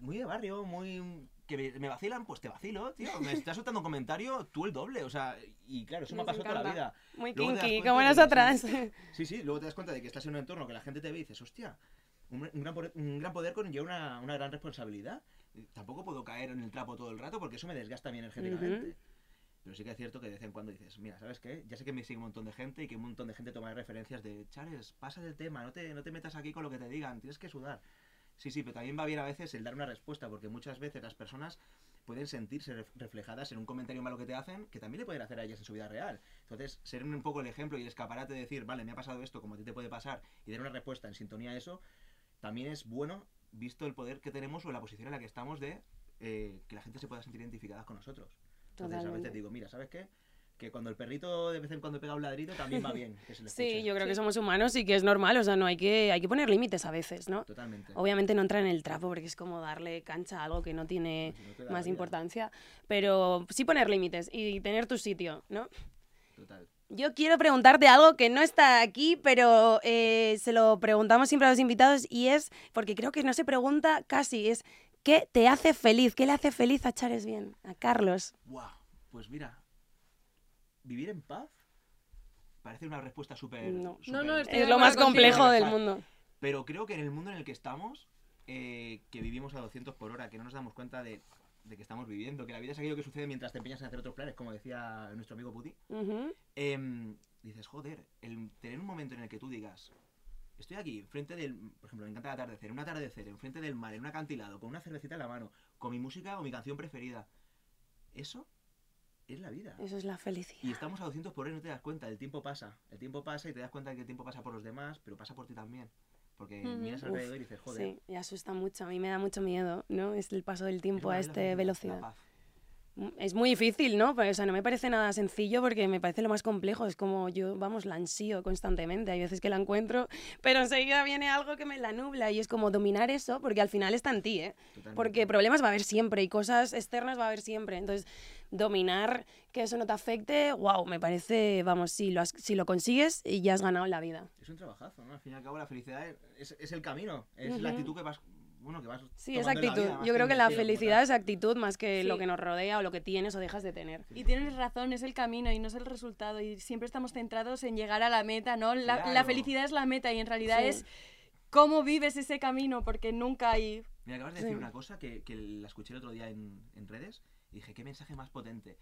Muy de barrio, muy. que me, vacilan, pues te vacilo, tío. Me estás soltando un comentario, tú el doble, o sea. Y claro, eso me ha Nos pasado toda la vida. Muy Luego kinky, como que nosotras. sí. Sí, luego te das cuenta de que estás en un entorno que la gente te ve y dices, hostia, un, un gran, poder, un gran poder conlleva una, una gran responsabilidad. Tampoco puedo caer en el trapo todo el rato porque eso me desgasta a mí energéticamente. Pero sí que es cierto que de vez en cuando dices, mira, ¿sabes qué? Ya sé que me sigue un montón de gente y que un montón de gente toma referencias de, Charles, pasa del tema, no te, no te metas aquí con lo que te digan, tienes que sudar. Sí, sí, pero también va bien a veces el dar una respuesta, porque muchas veces las personas pueden sentirse ref- reflejadas en un comentario malo que te hacen, que también le pueden hacer a ellas en su vida real. Entonces, ser un poco el ejemplo y el escaparate de decir, vale, me ha pasado esto, como a ti te puede pasar, y dar una respuesta en sintonía a eso, también es bueno, visto el poder que tenemos o la posición en la que estamos de eh, que la gente se pueda sentir identificada con nosotros. Entonces, a veces digo, mira, ¿sabes qué? Que cuando el perrito de vez en cuando pega un ladrito también va bien que se le Sí, yo creo que somos humanos y que es normal, o sea, no hay que, hay que poner límites a veces, ¿no? Totalmente. Obviamente no entra en el trapo porque es como darle cancha a algo que no tiene Pues no más vida. importancia, pero sí poner límites y tener tu sitio, ¿no? Total. Yo quiero preguntarte algo que no está aquí, pero eh, se lo preguntamos siempre a los invitados y es, porque creo que no se pregunta casi, es ¿qué te hace feliz? ¿Qué le hace feliz a Chares Bien? A Carlos. Wow, pues mira, vivir en paz parece una respuesta súper. No. No, Es lo más complejo del mundo. Pero creo que en el mundo en el que estamos, eh, que vivimos a 200 por hora, que no nos damos cuenta de, de que estamos viviendo, que la vida es aquello que sucede mientras te empeñas en hacer otros planes, como decía nuestro amigo Puti, Ujú. em, dices, joder, el tener un momento en el que tú digas, estoy aquí, frente del, por ejemplo, me encanta el atardecer, un atardecer, enfrente del mar, en un acantilado, con una cervecita en la mano, con mi música o mi canción preferida, eso es la vida. Eso es la felicidad. Y estamos a 200 por hora y no te das cuenta, el tiempo pasa. El tiempo pasa y te das cuenta de que el tiempo pasa por los demás, pero pasa por ti también. Porque Ujú. miras Uf, alrededor y dices, joder. Sí, y asusta mucho. A mí me da mucho miedo, ¿no? Es el paso del tiempo a es la esta velocidad. Mm, Es muy difícil, ¿no? Pues, o sea, no me parece nada sencillo porque me parece lo más complejo. Es como yo, vamos, la ansío constantemente. Hay veces que la encuentro, pero enseguida viene algo que me la nubla y es como dominar eso porque al final está en ti, ¿eh? Totalmente. Porque problemas va a haber siempre y cosas externas va a haber siempre. Entonces, dominar que eso no te afecte, wow, me parece, vamos, si lo, has- si lo consigues y ya has ganado en la vida. Es un trabajazo, ¿no? Al fin y al cabo la felicidad es, es- es el camino, es la actitud que vas, bueno, que vas Sí, es actitud. vida, Yo creo que la felicidad es actitud más que lo que nos rodea o lo que tienes o dejas de tener. Y tienes razón, es el camino y no es el resultado. Y siempre estamos centrados en llegar a la meta, ¿no? La, la felicidad es la meta y en realidad Sí. es cómo vives ese camino, porque nunca hay... Mira, acabas de decir Sí. una cosa que, que la escuché el otro día en, en redes y dije, qué mensaje más potente.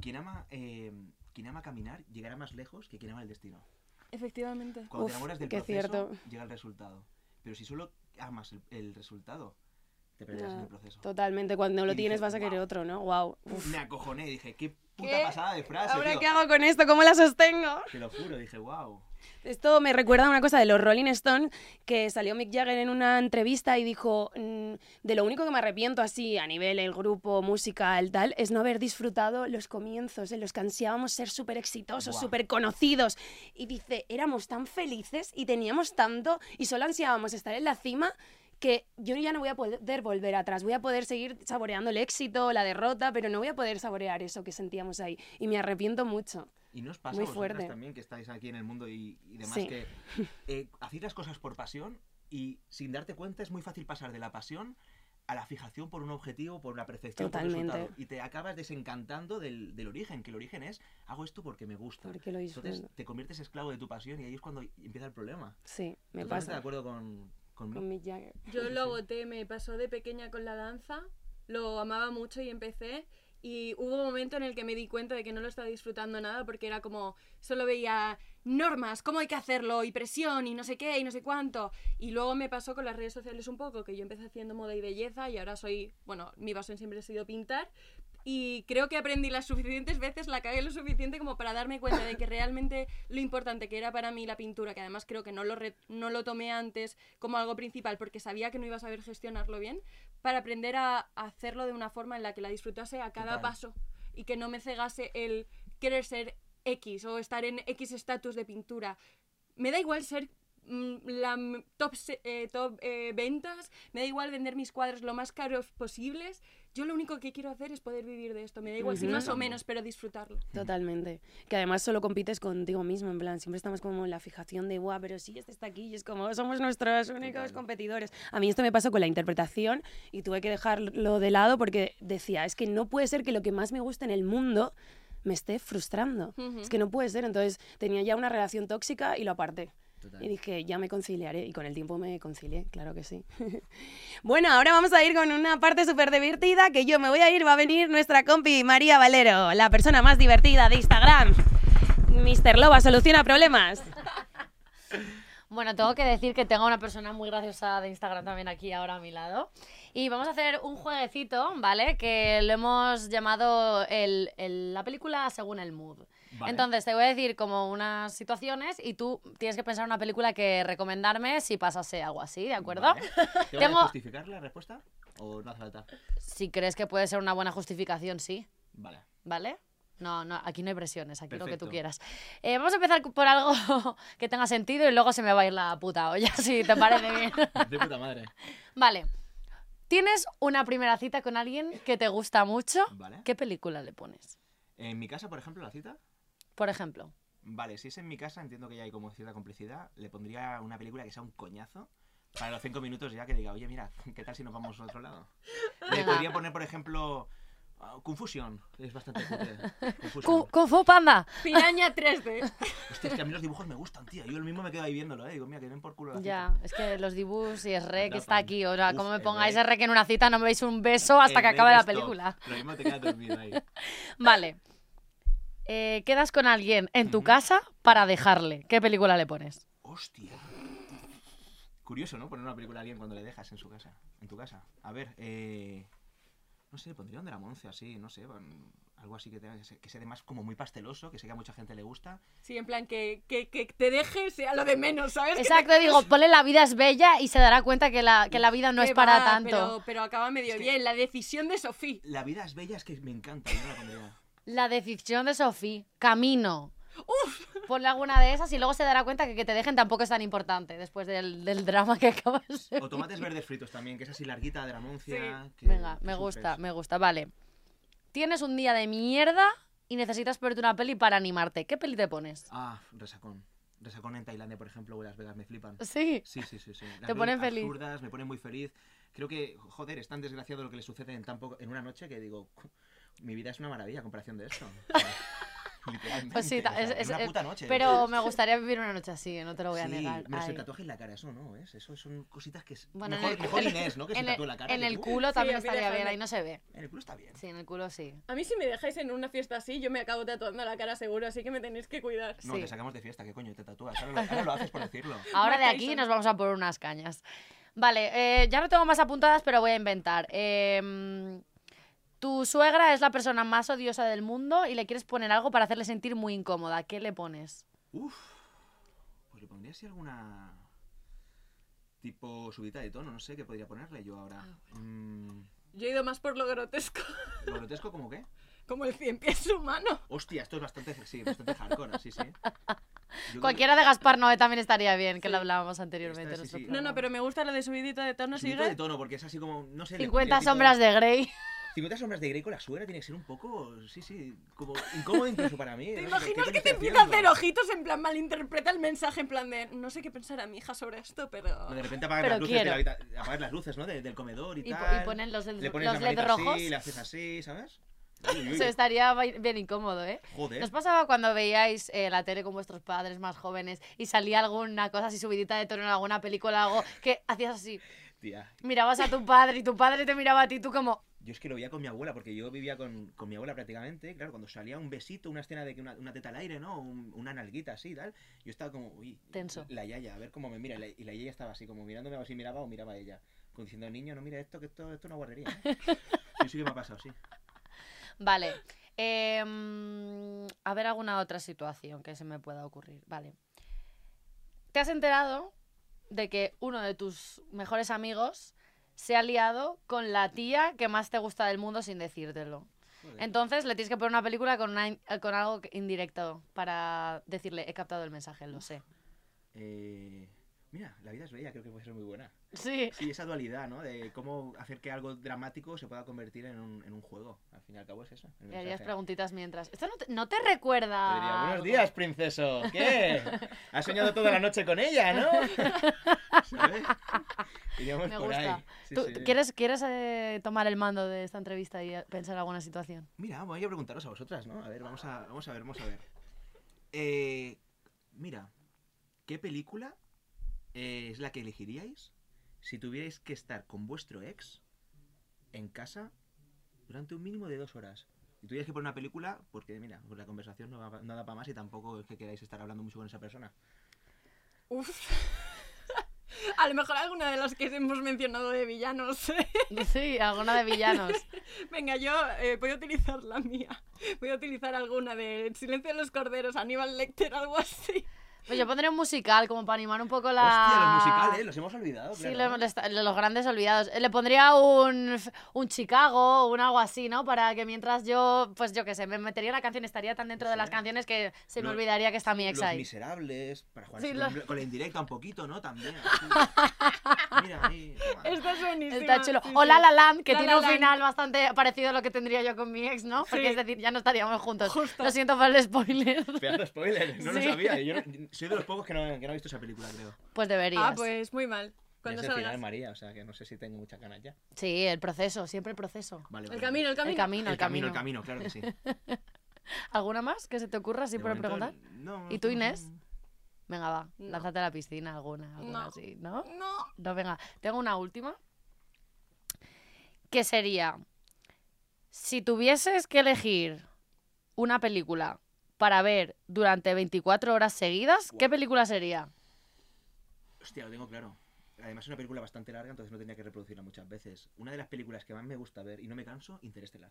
Quien ama, eh, quien ama caminar llegará más lejos que quien ama el destino. Efectivamente. Cuando Uf, te enamoras del proceso, cierto. llega el resultado. Pero si solo amas el, el resultado, te perderás en el proceso. Totalmente, cuando lo Y tienes dije, vas a querer "Guau". otro, ¿no? Wow. Me acojoné, dije, qué puta ¿Qué? pasada de frase, ¿Ahora tío. qué hago con esto? ¿Cómo la sostengo? Te lo juro, dije, wow. Esto me recuerda a una cosa de los Rolling Stones, que salió Mick Jagger en una entrevista y dijo, "Mm, de lo único que me arrepiento así a nivel el grupo, música, el tal, es no haber disfrutado los comienzos en los que ansiábamos ser súper exitosos, Buah. súper conocidos. Y dice, éramos tan felices y teníamos tanto y solo ansiábamos estar en la cima que yo ya no voy a poder volver atrás, voy a poder seguir saboreando el éxito, la derrota, pero no voy a poder saborear eso que sentíamos ahí. Y me arrepiento mucho. Y nos pasa Muy fuerte. también que estáis aquí en el mundo y, y demás Sí. que eh, hacéis las cosas por pasión y sin darte cuenta es muy fácil pasar de la pasión a la fijación por un objetivo, por una percepción, por Totalmente. resultado. Y te acabas desencantando del, del origen, que el origen es hago esto porque me gusta. Porque lo Entonces te conviertes esclavo de tu pasión y ahí es cuando empieza el problema. Sí, me Totalmente pasa. de acuerdo con, Con Mick Jagger. Yo lo agoté, me pasó de pequeña con la danza, lo amaba mucho y empecé. Y hubo un momento en el que me di cuenta de que no lo estaba disfrutando nada porque era como, solo veía normas, cómo hay que hacerlo, y presión, y no sé qué, y no sé cuánto. Y luego me pasó con las redes sociales un poco, que yo empecé haciendo moda y belleza y ahora soy, bueno, mi pasión siempre ha sido pintar. Y creo que aprendí las suficientes veces, la cagué lo suficiente como para darme cuenta de que realmente lo importante que era para mí la pintura, que además creo que no lo, re- no lo tomé antes como algo principal porque sabía que no iba a saber gestionarlo bien, para aprender a, a hacerlo de una forma en la que la disfrutase a cada Total. paso y que no me cegase el querer ser X o estar en X estatus de pintura. Me da igual ser la m- top, se- eh, top eh, ventas, me da igual vender mis cuadros lo más caros posibles. Yo lo único que quiero hacer es poder vivir de esto. Me da igual si más o menos, pero disfrutarlo. Totalmente. Que además solo compites contigo mismo, en plan, siempre estamos como en la fijación de, guau, pero sí, este está aquí, y es como, somos nuestros únicos Total. competidores. A mí esto me pasó con la interpretación y tuve que dejarlo de lado porque decía, es que no puede ser que lo que más me gusta en el mundo me esté frustrando. Es que no puede ser. Entonces tenía ya una relación tóxica y lo aparté. Total. Y dije, ya me conciliaré. Y con el tiempo me concilié, claro que sí. bueno, ahora vamos a ir con una parte súper divertida que yo me voy a ir. Va a venir nuestra compi María Valero, la persona más divertida de Instagram. Mr. Loba soluciona problemas. Bueno, tengo que decir que tengo una persona muy graciosa de Instagram también aquí ahora a mi lado. Y vamos a hacer un jueguecito, ¿vale? Que lo hemos llamado el- el- la película según el mood. Vale. Entonces te voy a decir como unas situaciones y tú tienes que pensar una película que recomendarme si pasase algo así, ¿de acuerdo? Vale. ¿Te voy a Tengo- justificar la respuesta o no hace falta? Si crees que puede ser una buena justificación, sí, Vale. ¿vale? No, no, aquí no hay presiones, aquí lo que tú quieras. Eh, vamos a empezar por algo que tenga sentido y luego se me va a ir la puta olla, si te parece bien. De puta madre. vale. ¿Tienes una primera cita con alguien que te gusta mucho? Vale. ¿Qué película le pones? En mi casa, por ejemplo, la cita. Por ejemplo. Vale, si es en mi casa, entiendo que ya hay como cierta complicidad. Le pondría una película que sea un coñazo. Para los cinco minutos ya que diga, oye, mira, ¿qué tal si nos vamos a otro lado? Le podría poner, por ejemplo, ah, Confusion. Es bastante cutre. Confusion. Kung, Fu Panda. Piraña 3D. Hostia, es que a mí los dibujos me gustan, tío. Yo el mismo me quedo ahí viéndolo, ¿eh? Digo, mira, que den por culo la Ya, es que los dibujos y es rec Atrapan. está aquí. O sea, Uf, como me pongáis Rec. rec en una cita, no me veis un beso hasta El que acabe la película. Lo mismo te quedas dormido ahí. Vale. Eh, quedas con alguien en tu casa para dejarle. ¿Qué película le pones? Hostia. Curioso, ¿no? Poner una película a alguien cuando le dejas en su casa. En tu casa. A ver, eh... No sé, le pondría un de la Monce así, no sé. Algo así que, tenga, que, sea, que sea además como muy pasteloso, que sé que a mucha gente le gusta. Sí, en plan, que, que, que te dejes sea lo de menos, ¿sabes? Que te- Exacto, digo, ponle la vida es bella y se dará cuenta que la, que la vida no que es para va, tanto. Pero, pero acaba medio Es que- bien. La decisión de Sofía. La vida es bella, es que me encanta. Yo no la pondría. La decisión de Sofía, camino. Ponle alguna de esas y luego se dará cuenta que que te dejen tampoco es tan importante después del, del drama que acabas de O tomates verdes fritos también, que es así larguita de la Muncia. que- Venga, me gusta, me gusta. Vale. Tienes un día de mierda y necesitas ponerte una peli para animarte. ¿Qué peli te pones? Ah, resacón. Resacón en Tailandia, por ejemplo, o en Las Vegas, me flipan. Sí. Sí, sí, sí, sí. Las Te ponen feliz. absurdas, me ponen muy feliz. Creo que, joder, es tan desgraciado lo que le sucede en tan poco, en una noche que digo, mi vida es una maravilla a comparación de esto. Pues sí, o sea, es- es- una es- puta noche. Pero me gustaría vivir una noche así, no te lo voy a sí, negar. menos el tatuaje en la cara, eso no, ¿es? Eso son cositas que es... Bueno, en mejor, el- mejor en- Inés, ¿no? Que se En el, tatúe la cara. en el tú. culo también a mí estaría bien, ahí no se ve. En el culo está bien. Sí, en el culo sí. A mí si me dejáis en una fiesta así, yo me acabo tatuando la cara seguro, así que me tenéis que cuidar. No, Sí. te sacamos de fiesta, ¿qué coño? Te tatúas. Ahora lo, ahora lo haces por decirlo. Ahora de aquí nos vamos a por unas cañas. Vale, eh, ya no tengo más apuntadas, pero voy a inventar. Em, tu suegra es la persona más odiosa del mundo y le quieres poner algo para hacerle sentir muy incómoda. ¿Qué le pones? Uf. Pues le pondría así alguna. Tipo subida de tono, no sé qué podría ponerle yo ahora. Mm, Yo he ido más por lo grotesco, ¿Lo grotesco como qué? como el cien pies humano. Hostia, esto es bastante, sí, bastante hardcore, sí, sí. Yo creo Cualquiera de Gaspar Noé también estaría bien, que Sí. lo hablábamos anteriormente. Esta sí, sí. No, no, pero me gusta lo de subidito de tono, subidito de sigue. tono, porque es así como, no sé... le 50 pondría tipo- sombras de Grey. 50 sombras de Grey con la suegra tiene que ser un poco, sí, sí, como incómodo incluso para mí. ¿Te no sé, ¿qué imaginas que te empieza a hacer ojitos en plan malinterpreta el mensaje en plan de no sé qué pensar a mi hija sobre esto, pero... De repente apagas las luces, de la habita- apagas las luces, ¿no? de- del comedor y, Y, po- tal. y ponen los, le los pones la LED rojos. así, le haces así, ¿sabes? Uy, uy, Eso uy. estaría bien incómodo, ¿eh? Joder. ¿Nos pasaba cuando veíais eh, la tele con vuestros padres más jóvenes y salía alguna cosa así subidita de tono en alguna película algo que hacías así? Tía, Mirabas a tu padre y tu padre te miraba a ti, tú como... Yo es que lo veía con mi abuela, porque yo vivía con, con mi abuela prácticamente. Claro, cuando salía un besito, una escena de que una, una teta al aire, ¿no? Un- una nalguita así y tal. Yo estaba como, uy, Tenso. la yaya, a ver cómo me mira. Y la, y la yaya estaba así, como mirándome a ver si miraba o miraba a ella. Como diciendo, niño, no mira esto, que esto, esto es una guarrería. ¿eh". Sí, sí que me ha pasado, sí. Vale. em, a ver alguna otra situación que se me pueda ocurrir. Vale. ¿Te has enterado de que uno de tus mejores amigos se ha liado con la tía que más te gusta del mundo sin decírtelo? Entonces le tienes que poner una película con, una in- con algo indirecto para decirle, he captado el mensaje, lo sé. Eh, mira, la vida es bella, creo que puede ser muy buena. Sí. Sí, esa dualidad, ¿no? De cómo hacer que algo dramático se pueda convertir en un, en un juego. Al fin y al cabo es eso. Le harías preguntitas mientras. Esto no te, no te recuerda. Diría, buenos días, princeso. ¿Qué? ¿Has soñado toda la noche con ella, no? ¿Sabes? Iríamos Me por gusta. ahí. Sí, ¿Tú- sí. ¿Quieres, quieres eh, tomar el mando de esta entrevista y eh, pensar alguna situación? Mira, voy a preguntaros a vosotras, ¿no? A ver, vamos a, vamos a ver, vamos a ver. Eh, mira, ¿qué película eh, es la que elegiríais si tuvierais que estar con vuestro ex en casa durante un mínimo de dos horas? Y tuvierais que poner una película, porque mira, pues la conversación no, va- no da para más y tampoco es que queráis estar hablando mucho con esa persona. Uf. A lo mejor alguna de las que hemos mencionado de villanos. Sí, alguna de villanos. Venga, yo eh, voy a utilizar la mía. Voy a utilizar alguna de silencio de los corderos, Aníbal Lecter, algo así. Pues yo pondría un musical como para animar un poco la... Hostia, los musicales, los hemos olvidado. Sí, claro. lo- lo está- los grandes olvidados. Le pondría un, un Chicago, un algo así, ¿no? Para que mientras yo, pues yo qué sé, me metería la canción, estaría tan dentro de las canciones que se me olvidaría que está mi ex Los ahí. miserables, para jugar Sí, con- la indirecta un poquito, ¿no? También. Mira ahí. toma. Esta es buenísima. Está chulo. sí, O. La La Land, que La tiene La un Land. final bastante parecido a lo que tendría yo con mi ex, ¿no? Porque Sí. es decir, ya no estaríamos juntos. Justo. Lo siento por el spoiler. Pedazo spoiler, no Sí. lo sabía. Yo no- soy de los pocos que no, que no he visto esa película, creo. Pues deberías. Ah, pues muy mal. Cuando es el final. María, o sea que no sé si tengo muchas ganas ya. Sí, el proceso, siempre el proceso. Vale, El vale, camino, el El camino. camino, El el camino, camino. el camino, claro que sí. ¿Alguna más que se te ocurra así De por momento, preguntar? no, ¿Y tú, no, Inés? no. Venga, va, No. lánzate a la piscina alguna, alguna No. así, ¿no? No. No, venga, tengo una última. Que sería, si tuvieses que elegir una película para ver durante 24 horas seguidas, ¿qué película sería? Hostia, lo tengo claro. Además es una película bastante larga, entonces no tenía que reproducirla muchas veces. Una de las películas que más me gusta ver y no me canso, Interestelar.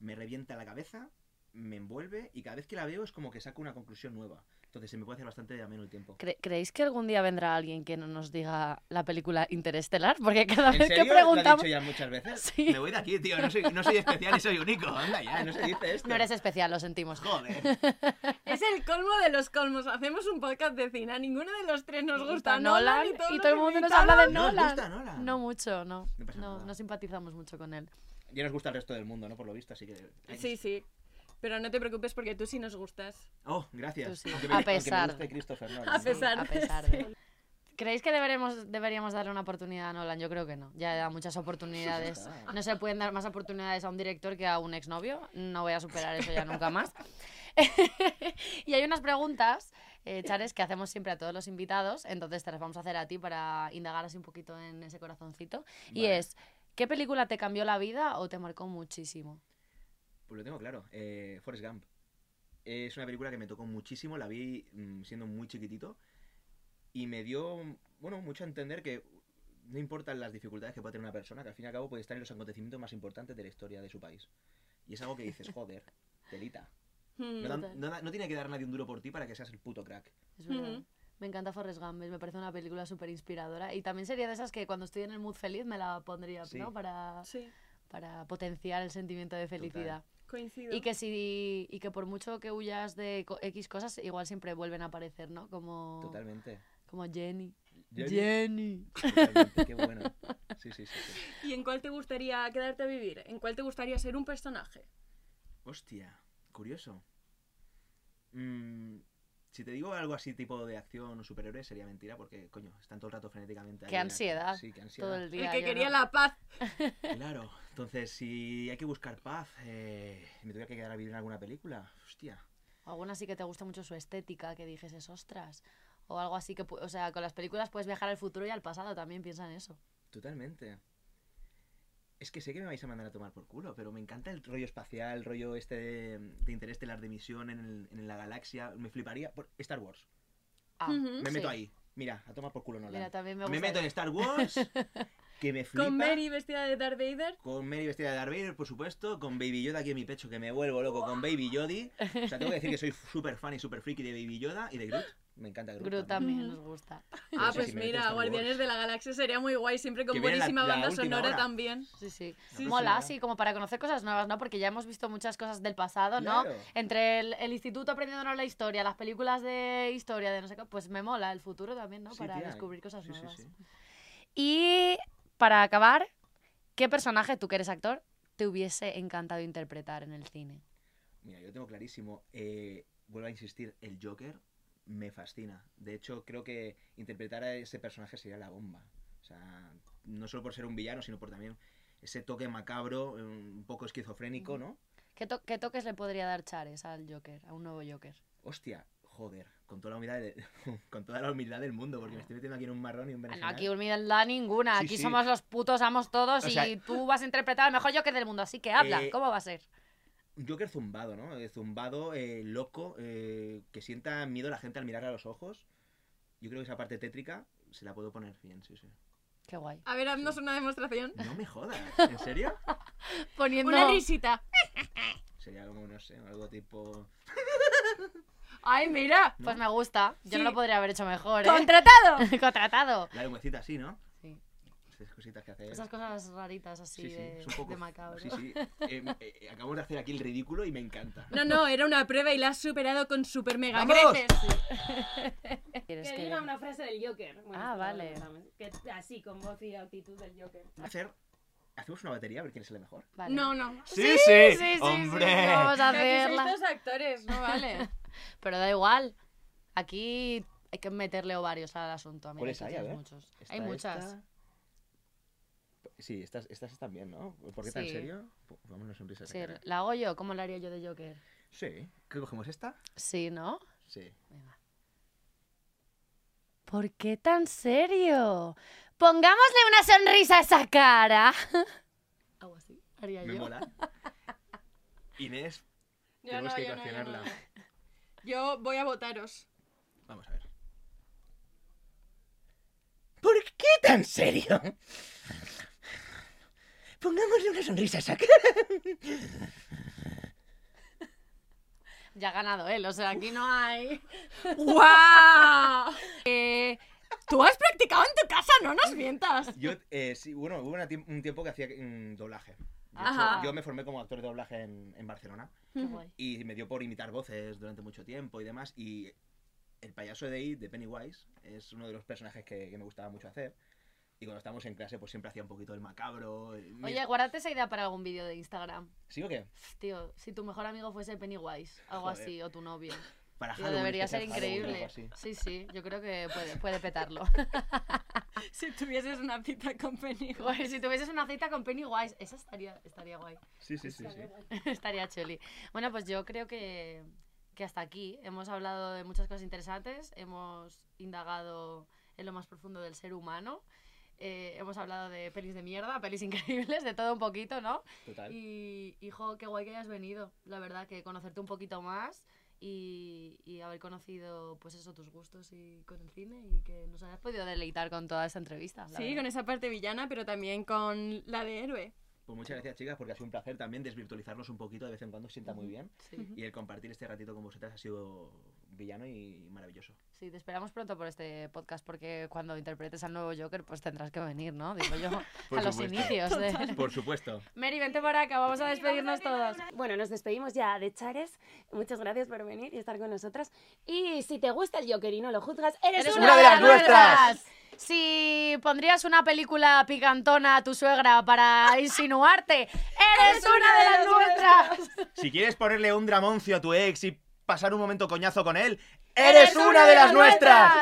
Me revienta la cabeza, me envuelve y cada vez que la veo es como que saco una conclusión nueva. Entonces se me puede hacer bastante ameno el tiempo. Cre- ¿Creéis que algún día vendrá alguien que no nos diga la película Interestelar? Porque cada ¿En vez serio? que ¿Lo preguntamos... dicho ya muchas veces? Sí. Me voy de aquí, tío. No soy, no soy especial y soy único. Anda ya, no se dice esto. No eres especial, lo sentimos. Joder. Es el colmo de los colmos. Hacemos un podcast de cine. A ninguno de los tres nos Nos gusta, gusta Nolan y, todos y todo el mundo nos habla de ¿No os Nolan. gusta Nolan? No mucho, no. No No, no simpatizamos mucho con él. Ya nos gusta el resto del mundo, ¿no? Por lo visto, así que... Sí, sí. Pero no te preocupes porque tú sí nos gustas. Oh, gracias. Sí. A me- aunque me pesar. guste Christopher Nolan, A ¿no? pesar. de- pesar sí. de... ¿Creéis que deberemos, deberíamos darle una oportunidad a Nolan? Yo creo que no. Ya da muchas oportunidades. No se pueden dar más oportunidades a un director que a un exnovio. No voy a superar eso ya nunca más. y hay unas preguntas, eh, Chares, que hacemos siempre a todos los invitados. Entonces te las vamos a hacer a ti para indagar así un poquito en ese corazoncito. Y es, ¿qué película te cambió la vida o te marcó muchísimo? Pues lo tengo claro. Eh, Forrest Gump. Es una película que me tocó muchísimo. La vi mm, siendo muy chiquitito. Y me dio, bueno, mucho a entender que no importan las dificultades que pueda tener una persona, que al fin y al cabo puede estar en los acontecimientos más importantes de la historia de su país. Y es algo que dices, joder, telita. Mm. No, dan- no no tiene que dar nadie un duro por ti para que seas el puto crack. Es verdad. Ujú. Me encanta Forrest Gump, me parece una película súper inspiradora. Y también sería de esas que cuando estoy en el mood feliz me la pondría, Sí. ¿no? Para, Sí, para potenciar el sentimiento de felicidad. Coincido. Y que si y que por mucho que huyas de X cosas, igual siempre vuelven a aparecer, ¿no? Como, Totalmente. como Jenny. Jenny. Qué bueno. Sí, sí, sí, sí. ¿Y en cuál te gustaría quedarte a vivir? ¿En cuál te gustaría ser un personaje? Hostia, curioso. Mm, si te digo algo así tipo de acción o superhéroe sería mentira porque, coño, están todo el rato frenéticamente. ahí Qué en- ansiedad. Sí, qué Todo ansiedad. el día. el que quería no. la paz. Claro, entonces si hay que buscar paz, eh, me tuviera que quedar a vivir en alguna película. Hostia. Alguna sí que te gusta mucho su estética, que dijes, ostras. O algo así que, o sea, con las películas puedes viajar al futuro y al pasado, también piensa en eso. Totalmente. Es que sé que me vais a mandar a tomar por culo, pero me encanta el rollo espacial, el rollo este de, de interestelar de misión en, el- en la galaxia. Me fliparía por Star Wars. Ah. Me sí. meto ahí. Mira, a tomar por culo Nolan. Mira, también me me, meto en Star Wars, que me flipa. Con Mary vestida de Darth Vader. Con Mary vestida de Darth Vader, por supuesto. Con Baby Yoda aquí en mi pecho, que me vuelvo loco con Baby Yodi. O sea, tengo que decir que soy súper fan y súper friki de Baby Yoda y de Groot. Me encanta Groot. Groot también. nos gusta. Ah, pues sí, mira, Guardianes de la Galaxia sería muy guay, siempre con viene la- buenísima la banda sonora hora. también. Sí, sí. Sí, Mola, sí. sí, como para conocer cosas nuevas, ¿no? Porque ya hemos visto muchas cosas del pasado, ¿no? Claro. Entre el, el instituto aprendiéndonos la historia, las películas de historia, de no sé qué, pues me mola el futuro también, ¿no? Sí, para tía, descubrir cosas sí, sí, nuevas. sí. Y para acabar, ¿qué personaje, tú que eres actor, te hubiese encantado interpretar en el cine? Mira, yo tengo clarísimo. eh, vuelvo a insistir, el Joker me fascina. De hecho, creo que interpretar a ese personaje sería la bomba. O sea, no solo por ser un villano, sino por también ese toque macabro, un poco esquizofrénico, ¿no? ¿Qué, to- qué toques le podría dar Chares al Joker, a un nuevo Joker? Hostia, joder, con toda la humildad, de- con toda la humildad del mundo, porque me estoy metiendo aquí en un marrón y un Ah, no, berenjenal. aquí humildad ninguna, Sí, aquí sí. somos los putos amos todos O y tú vas a interpretar al mejor Joker del mundo, así que habla, Eh, ¿cómo va a ser? Joker zumbado, ¿no? Eh, Zumbado, eh, loco, eh, que sienta miedo a la gente al mirar a los ojos. Yo creo que esa parte tétrica se la puedo poner bien, sí, sí. Qué guay. A ver, haznos una demostración. No me jodas, ¿en serio? Poniendo... Una risita. Sería como, no sé, algo tipo... Ay, mira. Pues me gusta. Yo no Sí. lo podría haber hecho mejor, ¿eh? ¡Contratado! Contratado. La lengüecita así, ¿no? Esas cositas que hace. Esas cosas raritas así Sí, sí, de, es un poco. de macabro. Sí, sí. Eh, eh, acabamos de hacer aquí el ridículo y me encanta. No, no, era una prueba y la has superado con super mega ¡Vamos! creces. ¿Quieres Que que- diga una frase del Joker. Bueno, Ah, vale. Que así, con voz y actitud del Joker. Hacer. ¿Hacemos una batería a ver quién sale mejor? Vale. No, no. Sí, Sí, sí, sí, ¡Hombre! sí, Vamos a sois hacerla. dos actores, no vale. Pero da igual. Aquí hay que meterle ovarios al asunto. amiga, ¿Cuáles que hay? A ver. muchos. Hay muchas. esta. Sí, estas, estas están bien, ¿no? ¿Por qué tan Sí. serio? P- Vamos una sonrisa. Sí, cara. ¿la hago yo? ¿Cómo la haría yo de Joker? Sí. ¿Qué cogemos esta? Sí, ¿no? Sí. Venga. ¿Por qué tan serio? Pongámosle una sonrisa a esa cara. Algo así. Haría Me yo. mola. Inés, Yo tenemos que coaccionarla. Yo voy a votaros. Vamos a ver. ¿Por qué tan serio? Pongámosle una sonrisa a. Ya ha ganado él, o sea, aquí no hay. ¡Guau! Eh, Tú has practicado en tu casa, no nos mientas. Yo, eh, sí, bueno, hubo una un tiempo que hacía mm, doblaje. De hecho, Ajá. yo me formé como actor de doblaje en, en Barcelona Qué guay. y me dio por imitar voces durante mucho tiempo y demás. Y el payaso de ahí, de Pennywise, es uno de los personajes que, que me gustaba mucho hacer. Y cuando estábamos en clase, pues siempre hacía un poquito el macabro. el- mi- Oye, guárdate esa idea para algún vídeo de Instagram. ¿Sí o qué? Tío, si tu mejor amigo fuese Pennywise, algo Joder. así, o tu novio. Para Halloween, debería ser increíble. Sí, sí, yo creo que puede, puede petarlo. Si tuvieses una cita con Penny. Joder, si tuvieses una cita con Pennywise, esa estaría, estaría guay. Sí, sí, sí. sí. estaría chuli. Bueno, pues yo creo que, que hasta aquí. Hemos hablado de muchas cosas interesantes, hemos indagado en lo más profundo del ser humano. Eh, hemos hablado de pelis de mierda, pelis increíbles, de todo un poquito, ¿no? Total. Y, hijo, qué guay que hayas venido. La verdad, que conocerte un poquito más y, y haber conocido, pues eso, tus gustos y con el cine y que nos hayas podido deleitar con toda esta entrevista. la Sí, verdad. con esa parte villana, pero también con la de héroe. Pues muchas gracias, chicas, porque ha sido un placer también desvirtualizarnos un poquito de vez en cuando, sienta muy bien. Sí, Y el compartir este ratito con vosotras ha sido villano y maravilloso. sí, te esperamos pronto por este podcast porque cuando interpretes al nuevo Joker, pues tendrás que venir, ¿no? Digo yo, Por a los supuesto. inicios de... Por supuesto. Mary, vente para acá, vamos a despedirnos todos. Bueno, nos despedimos ya de Chares. Muchas gracias por venir y estar con nosotras. Y si te gusta el Joker y no lo juzgas, eres, Eres una de las nuestras. Si pondrías una película picantona a tu suegra para insinuarte, eres una de las nuestras. Si quieres ponerle un dramoncio a tu ex y pasar un momento coñazo con él, ¡eres una de las nuestras!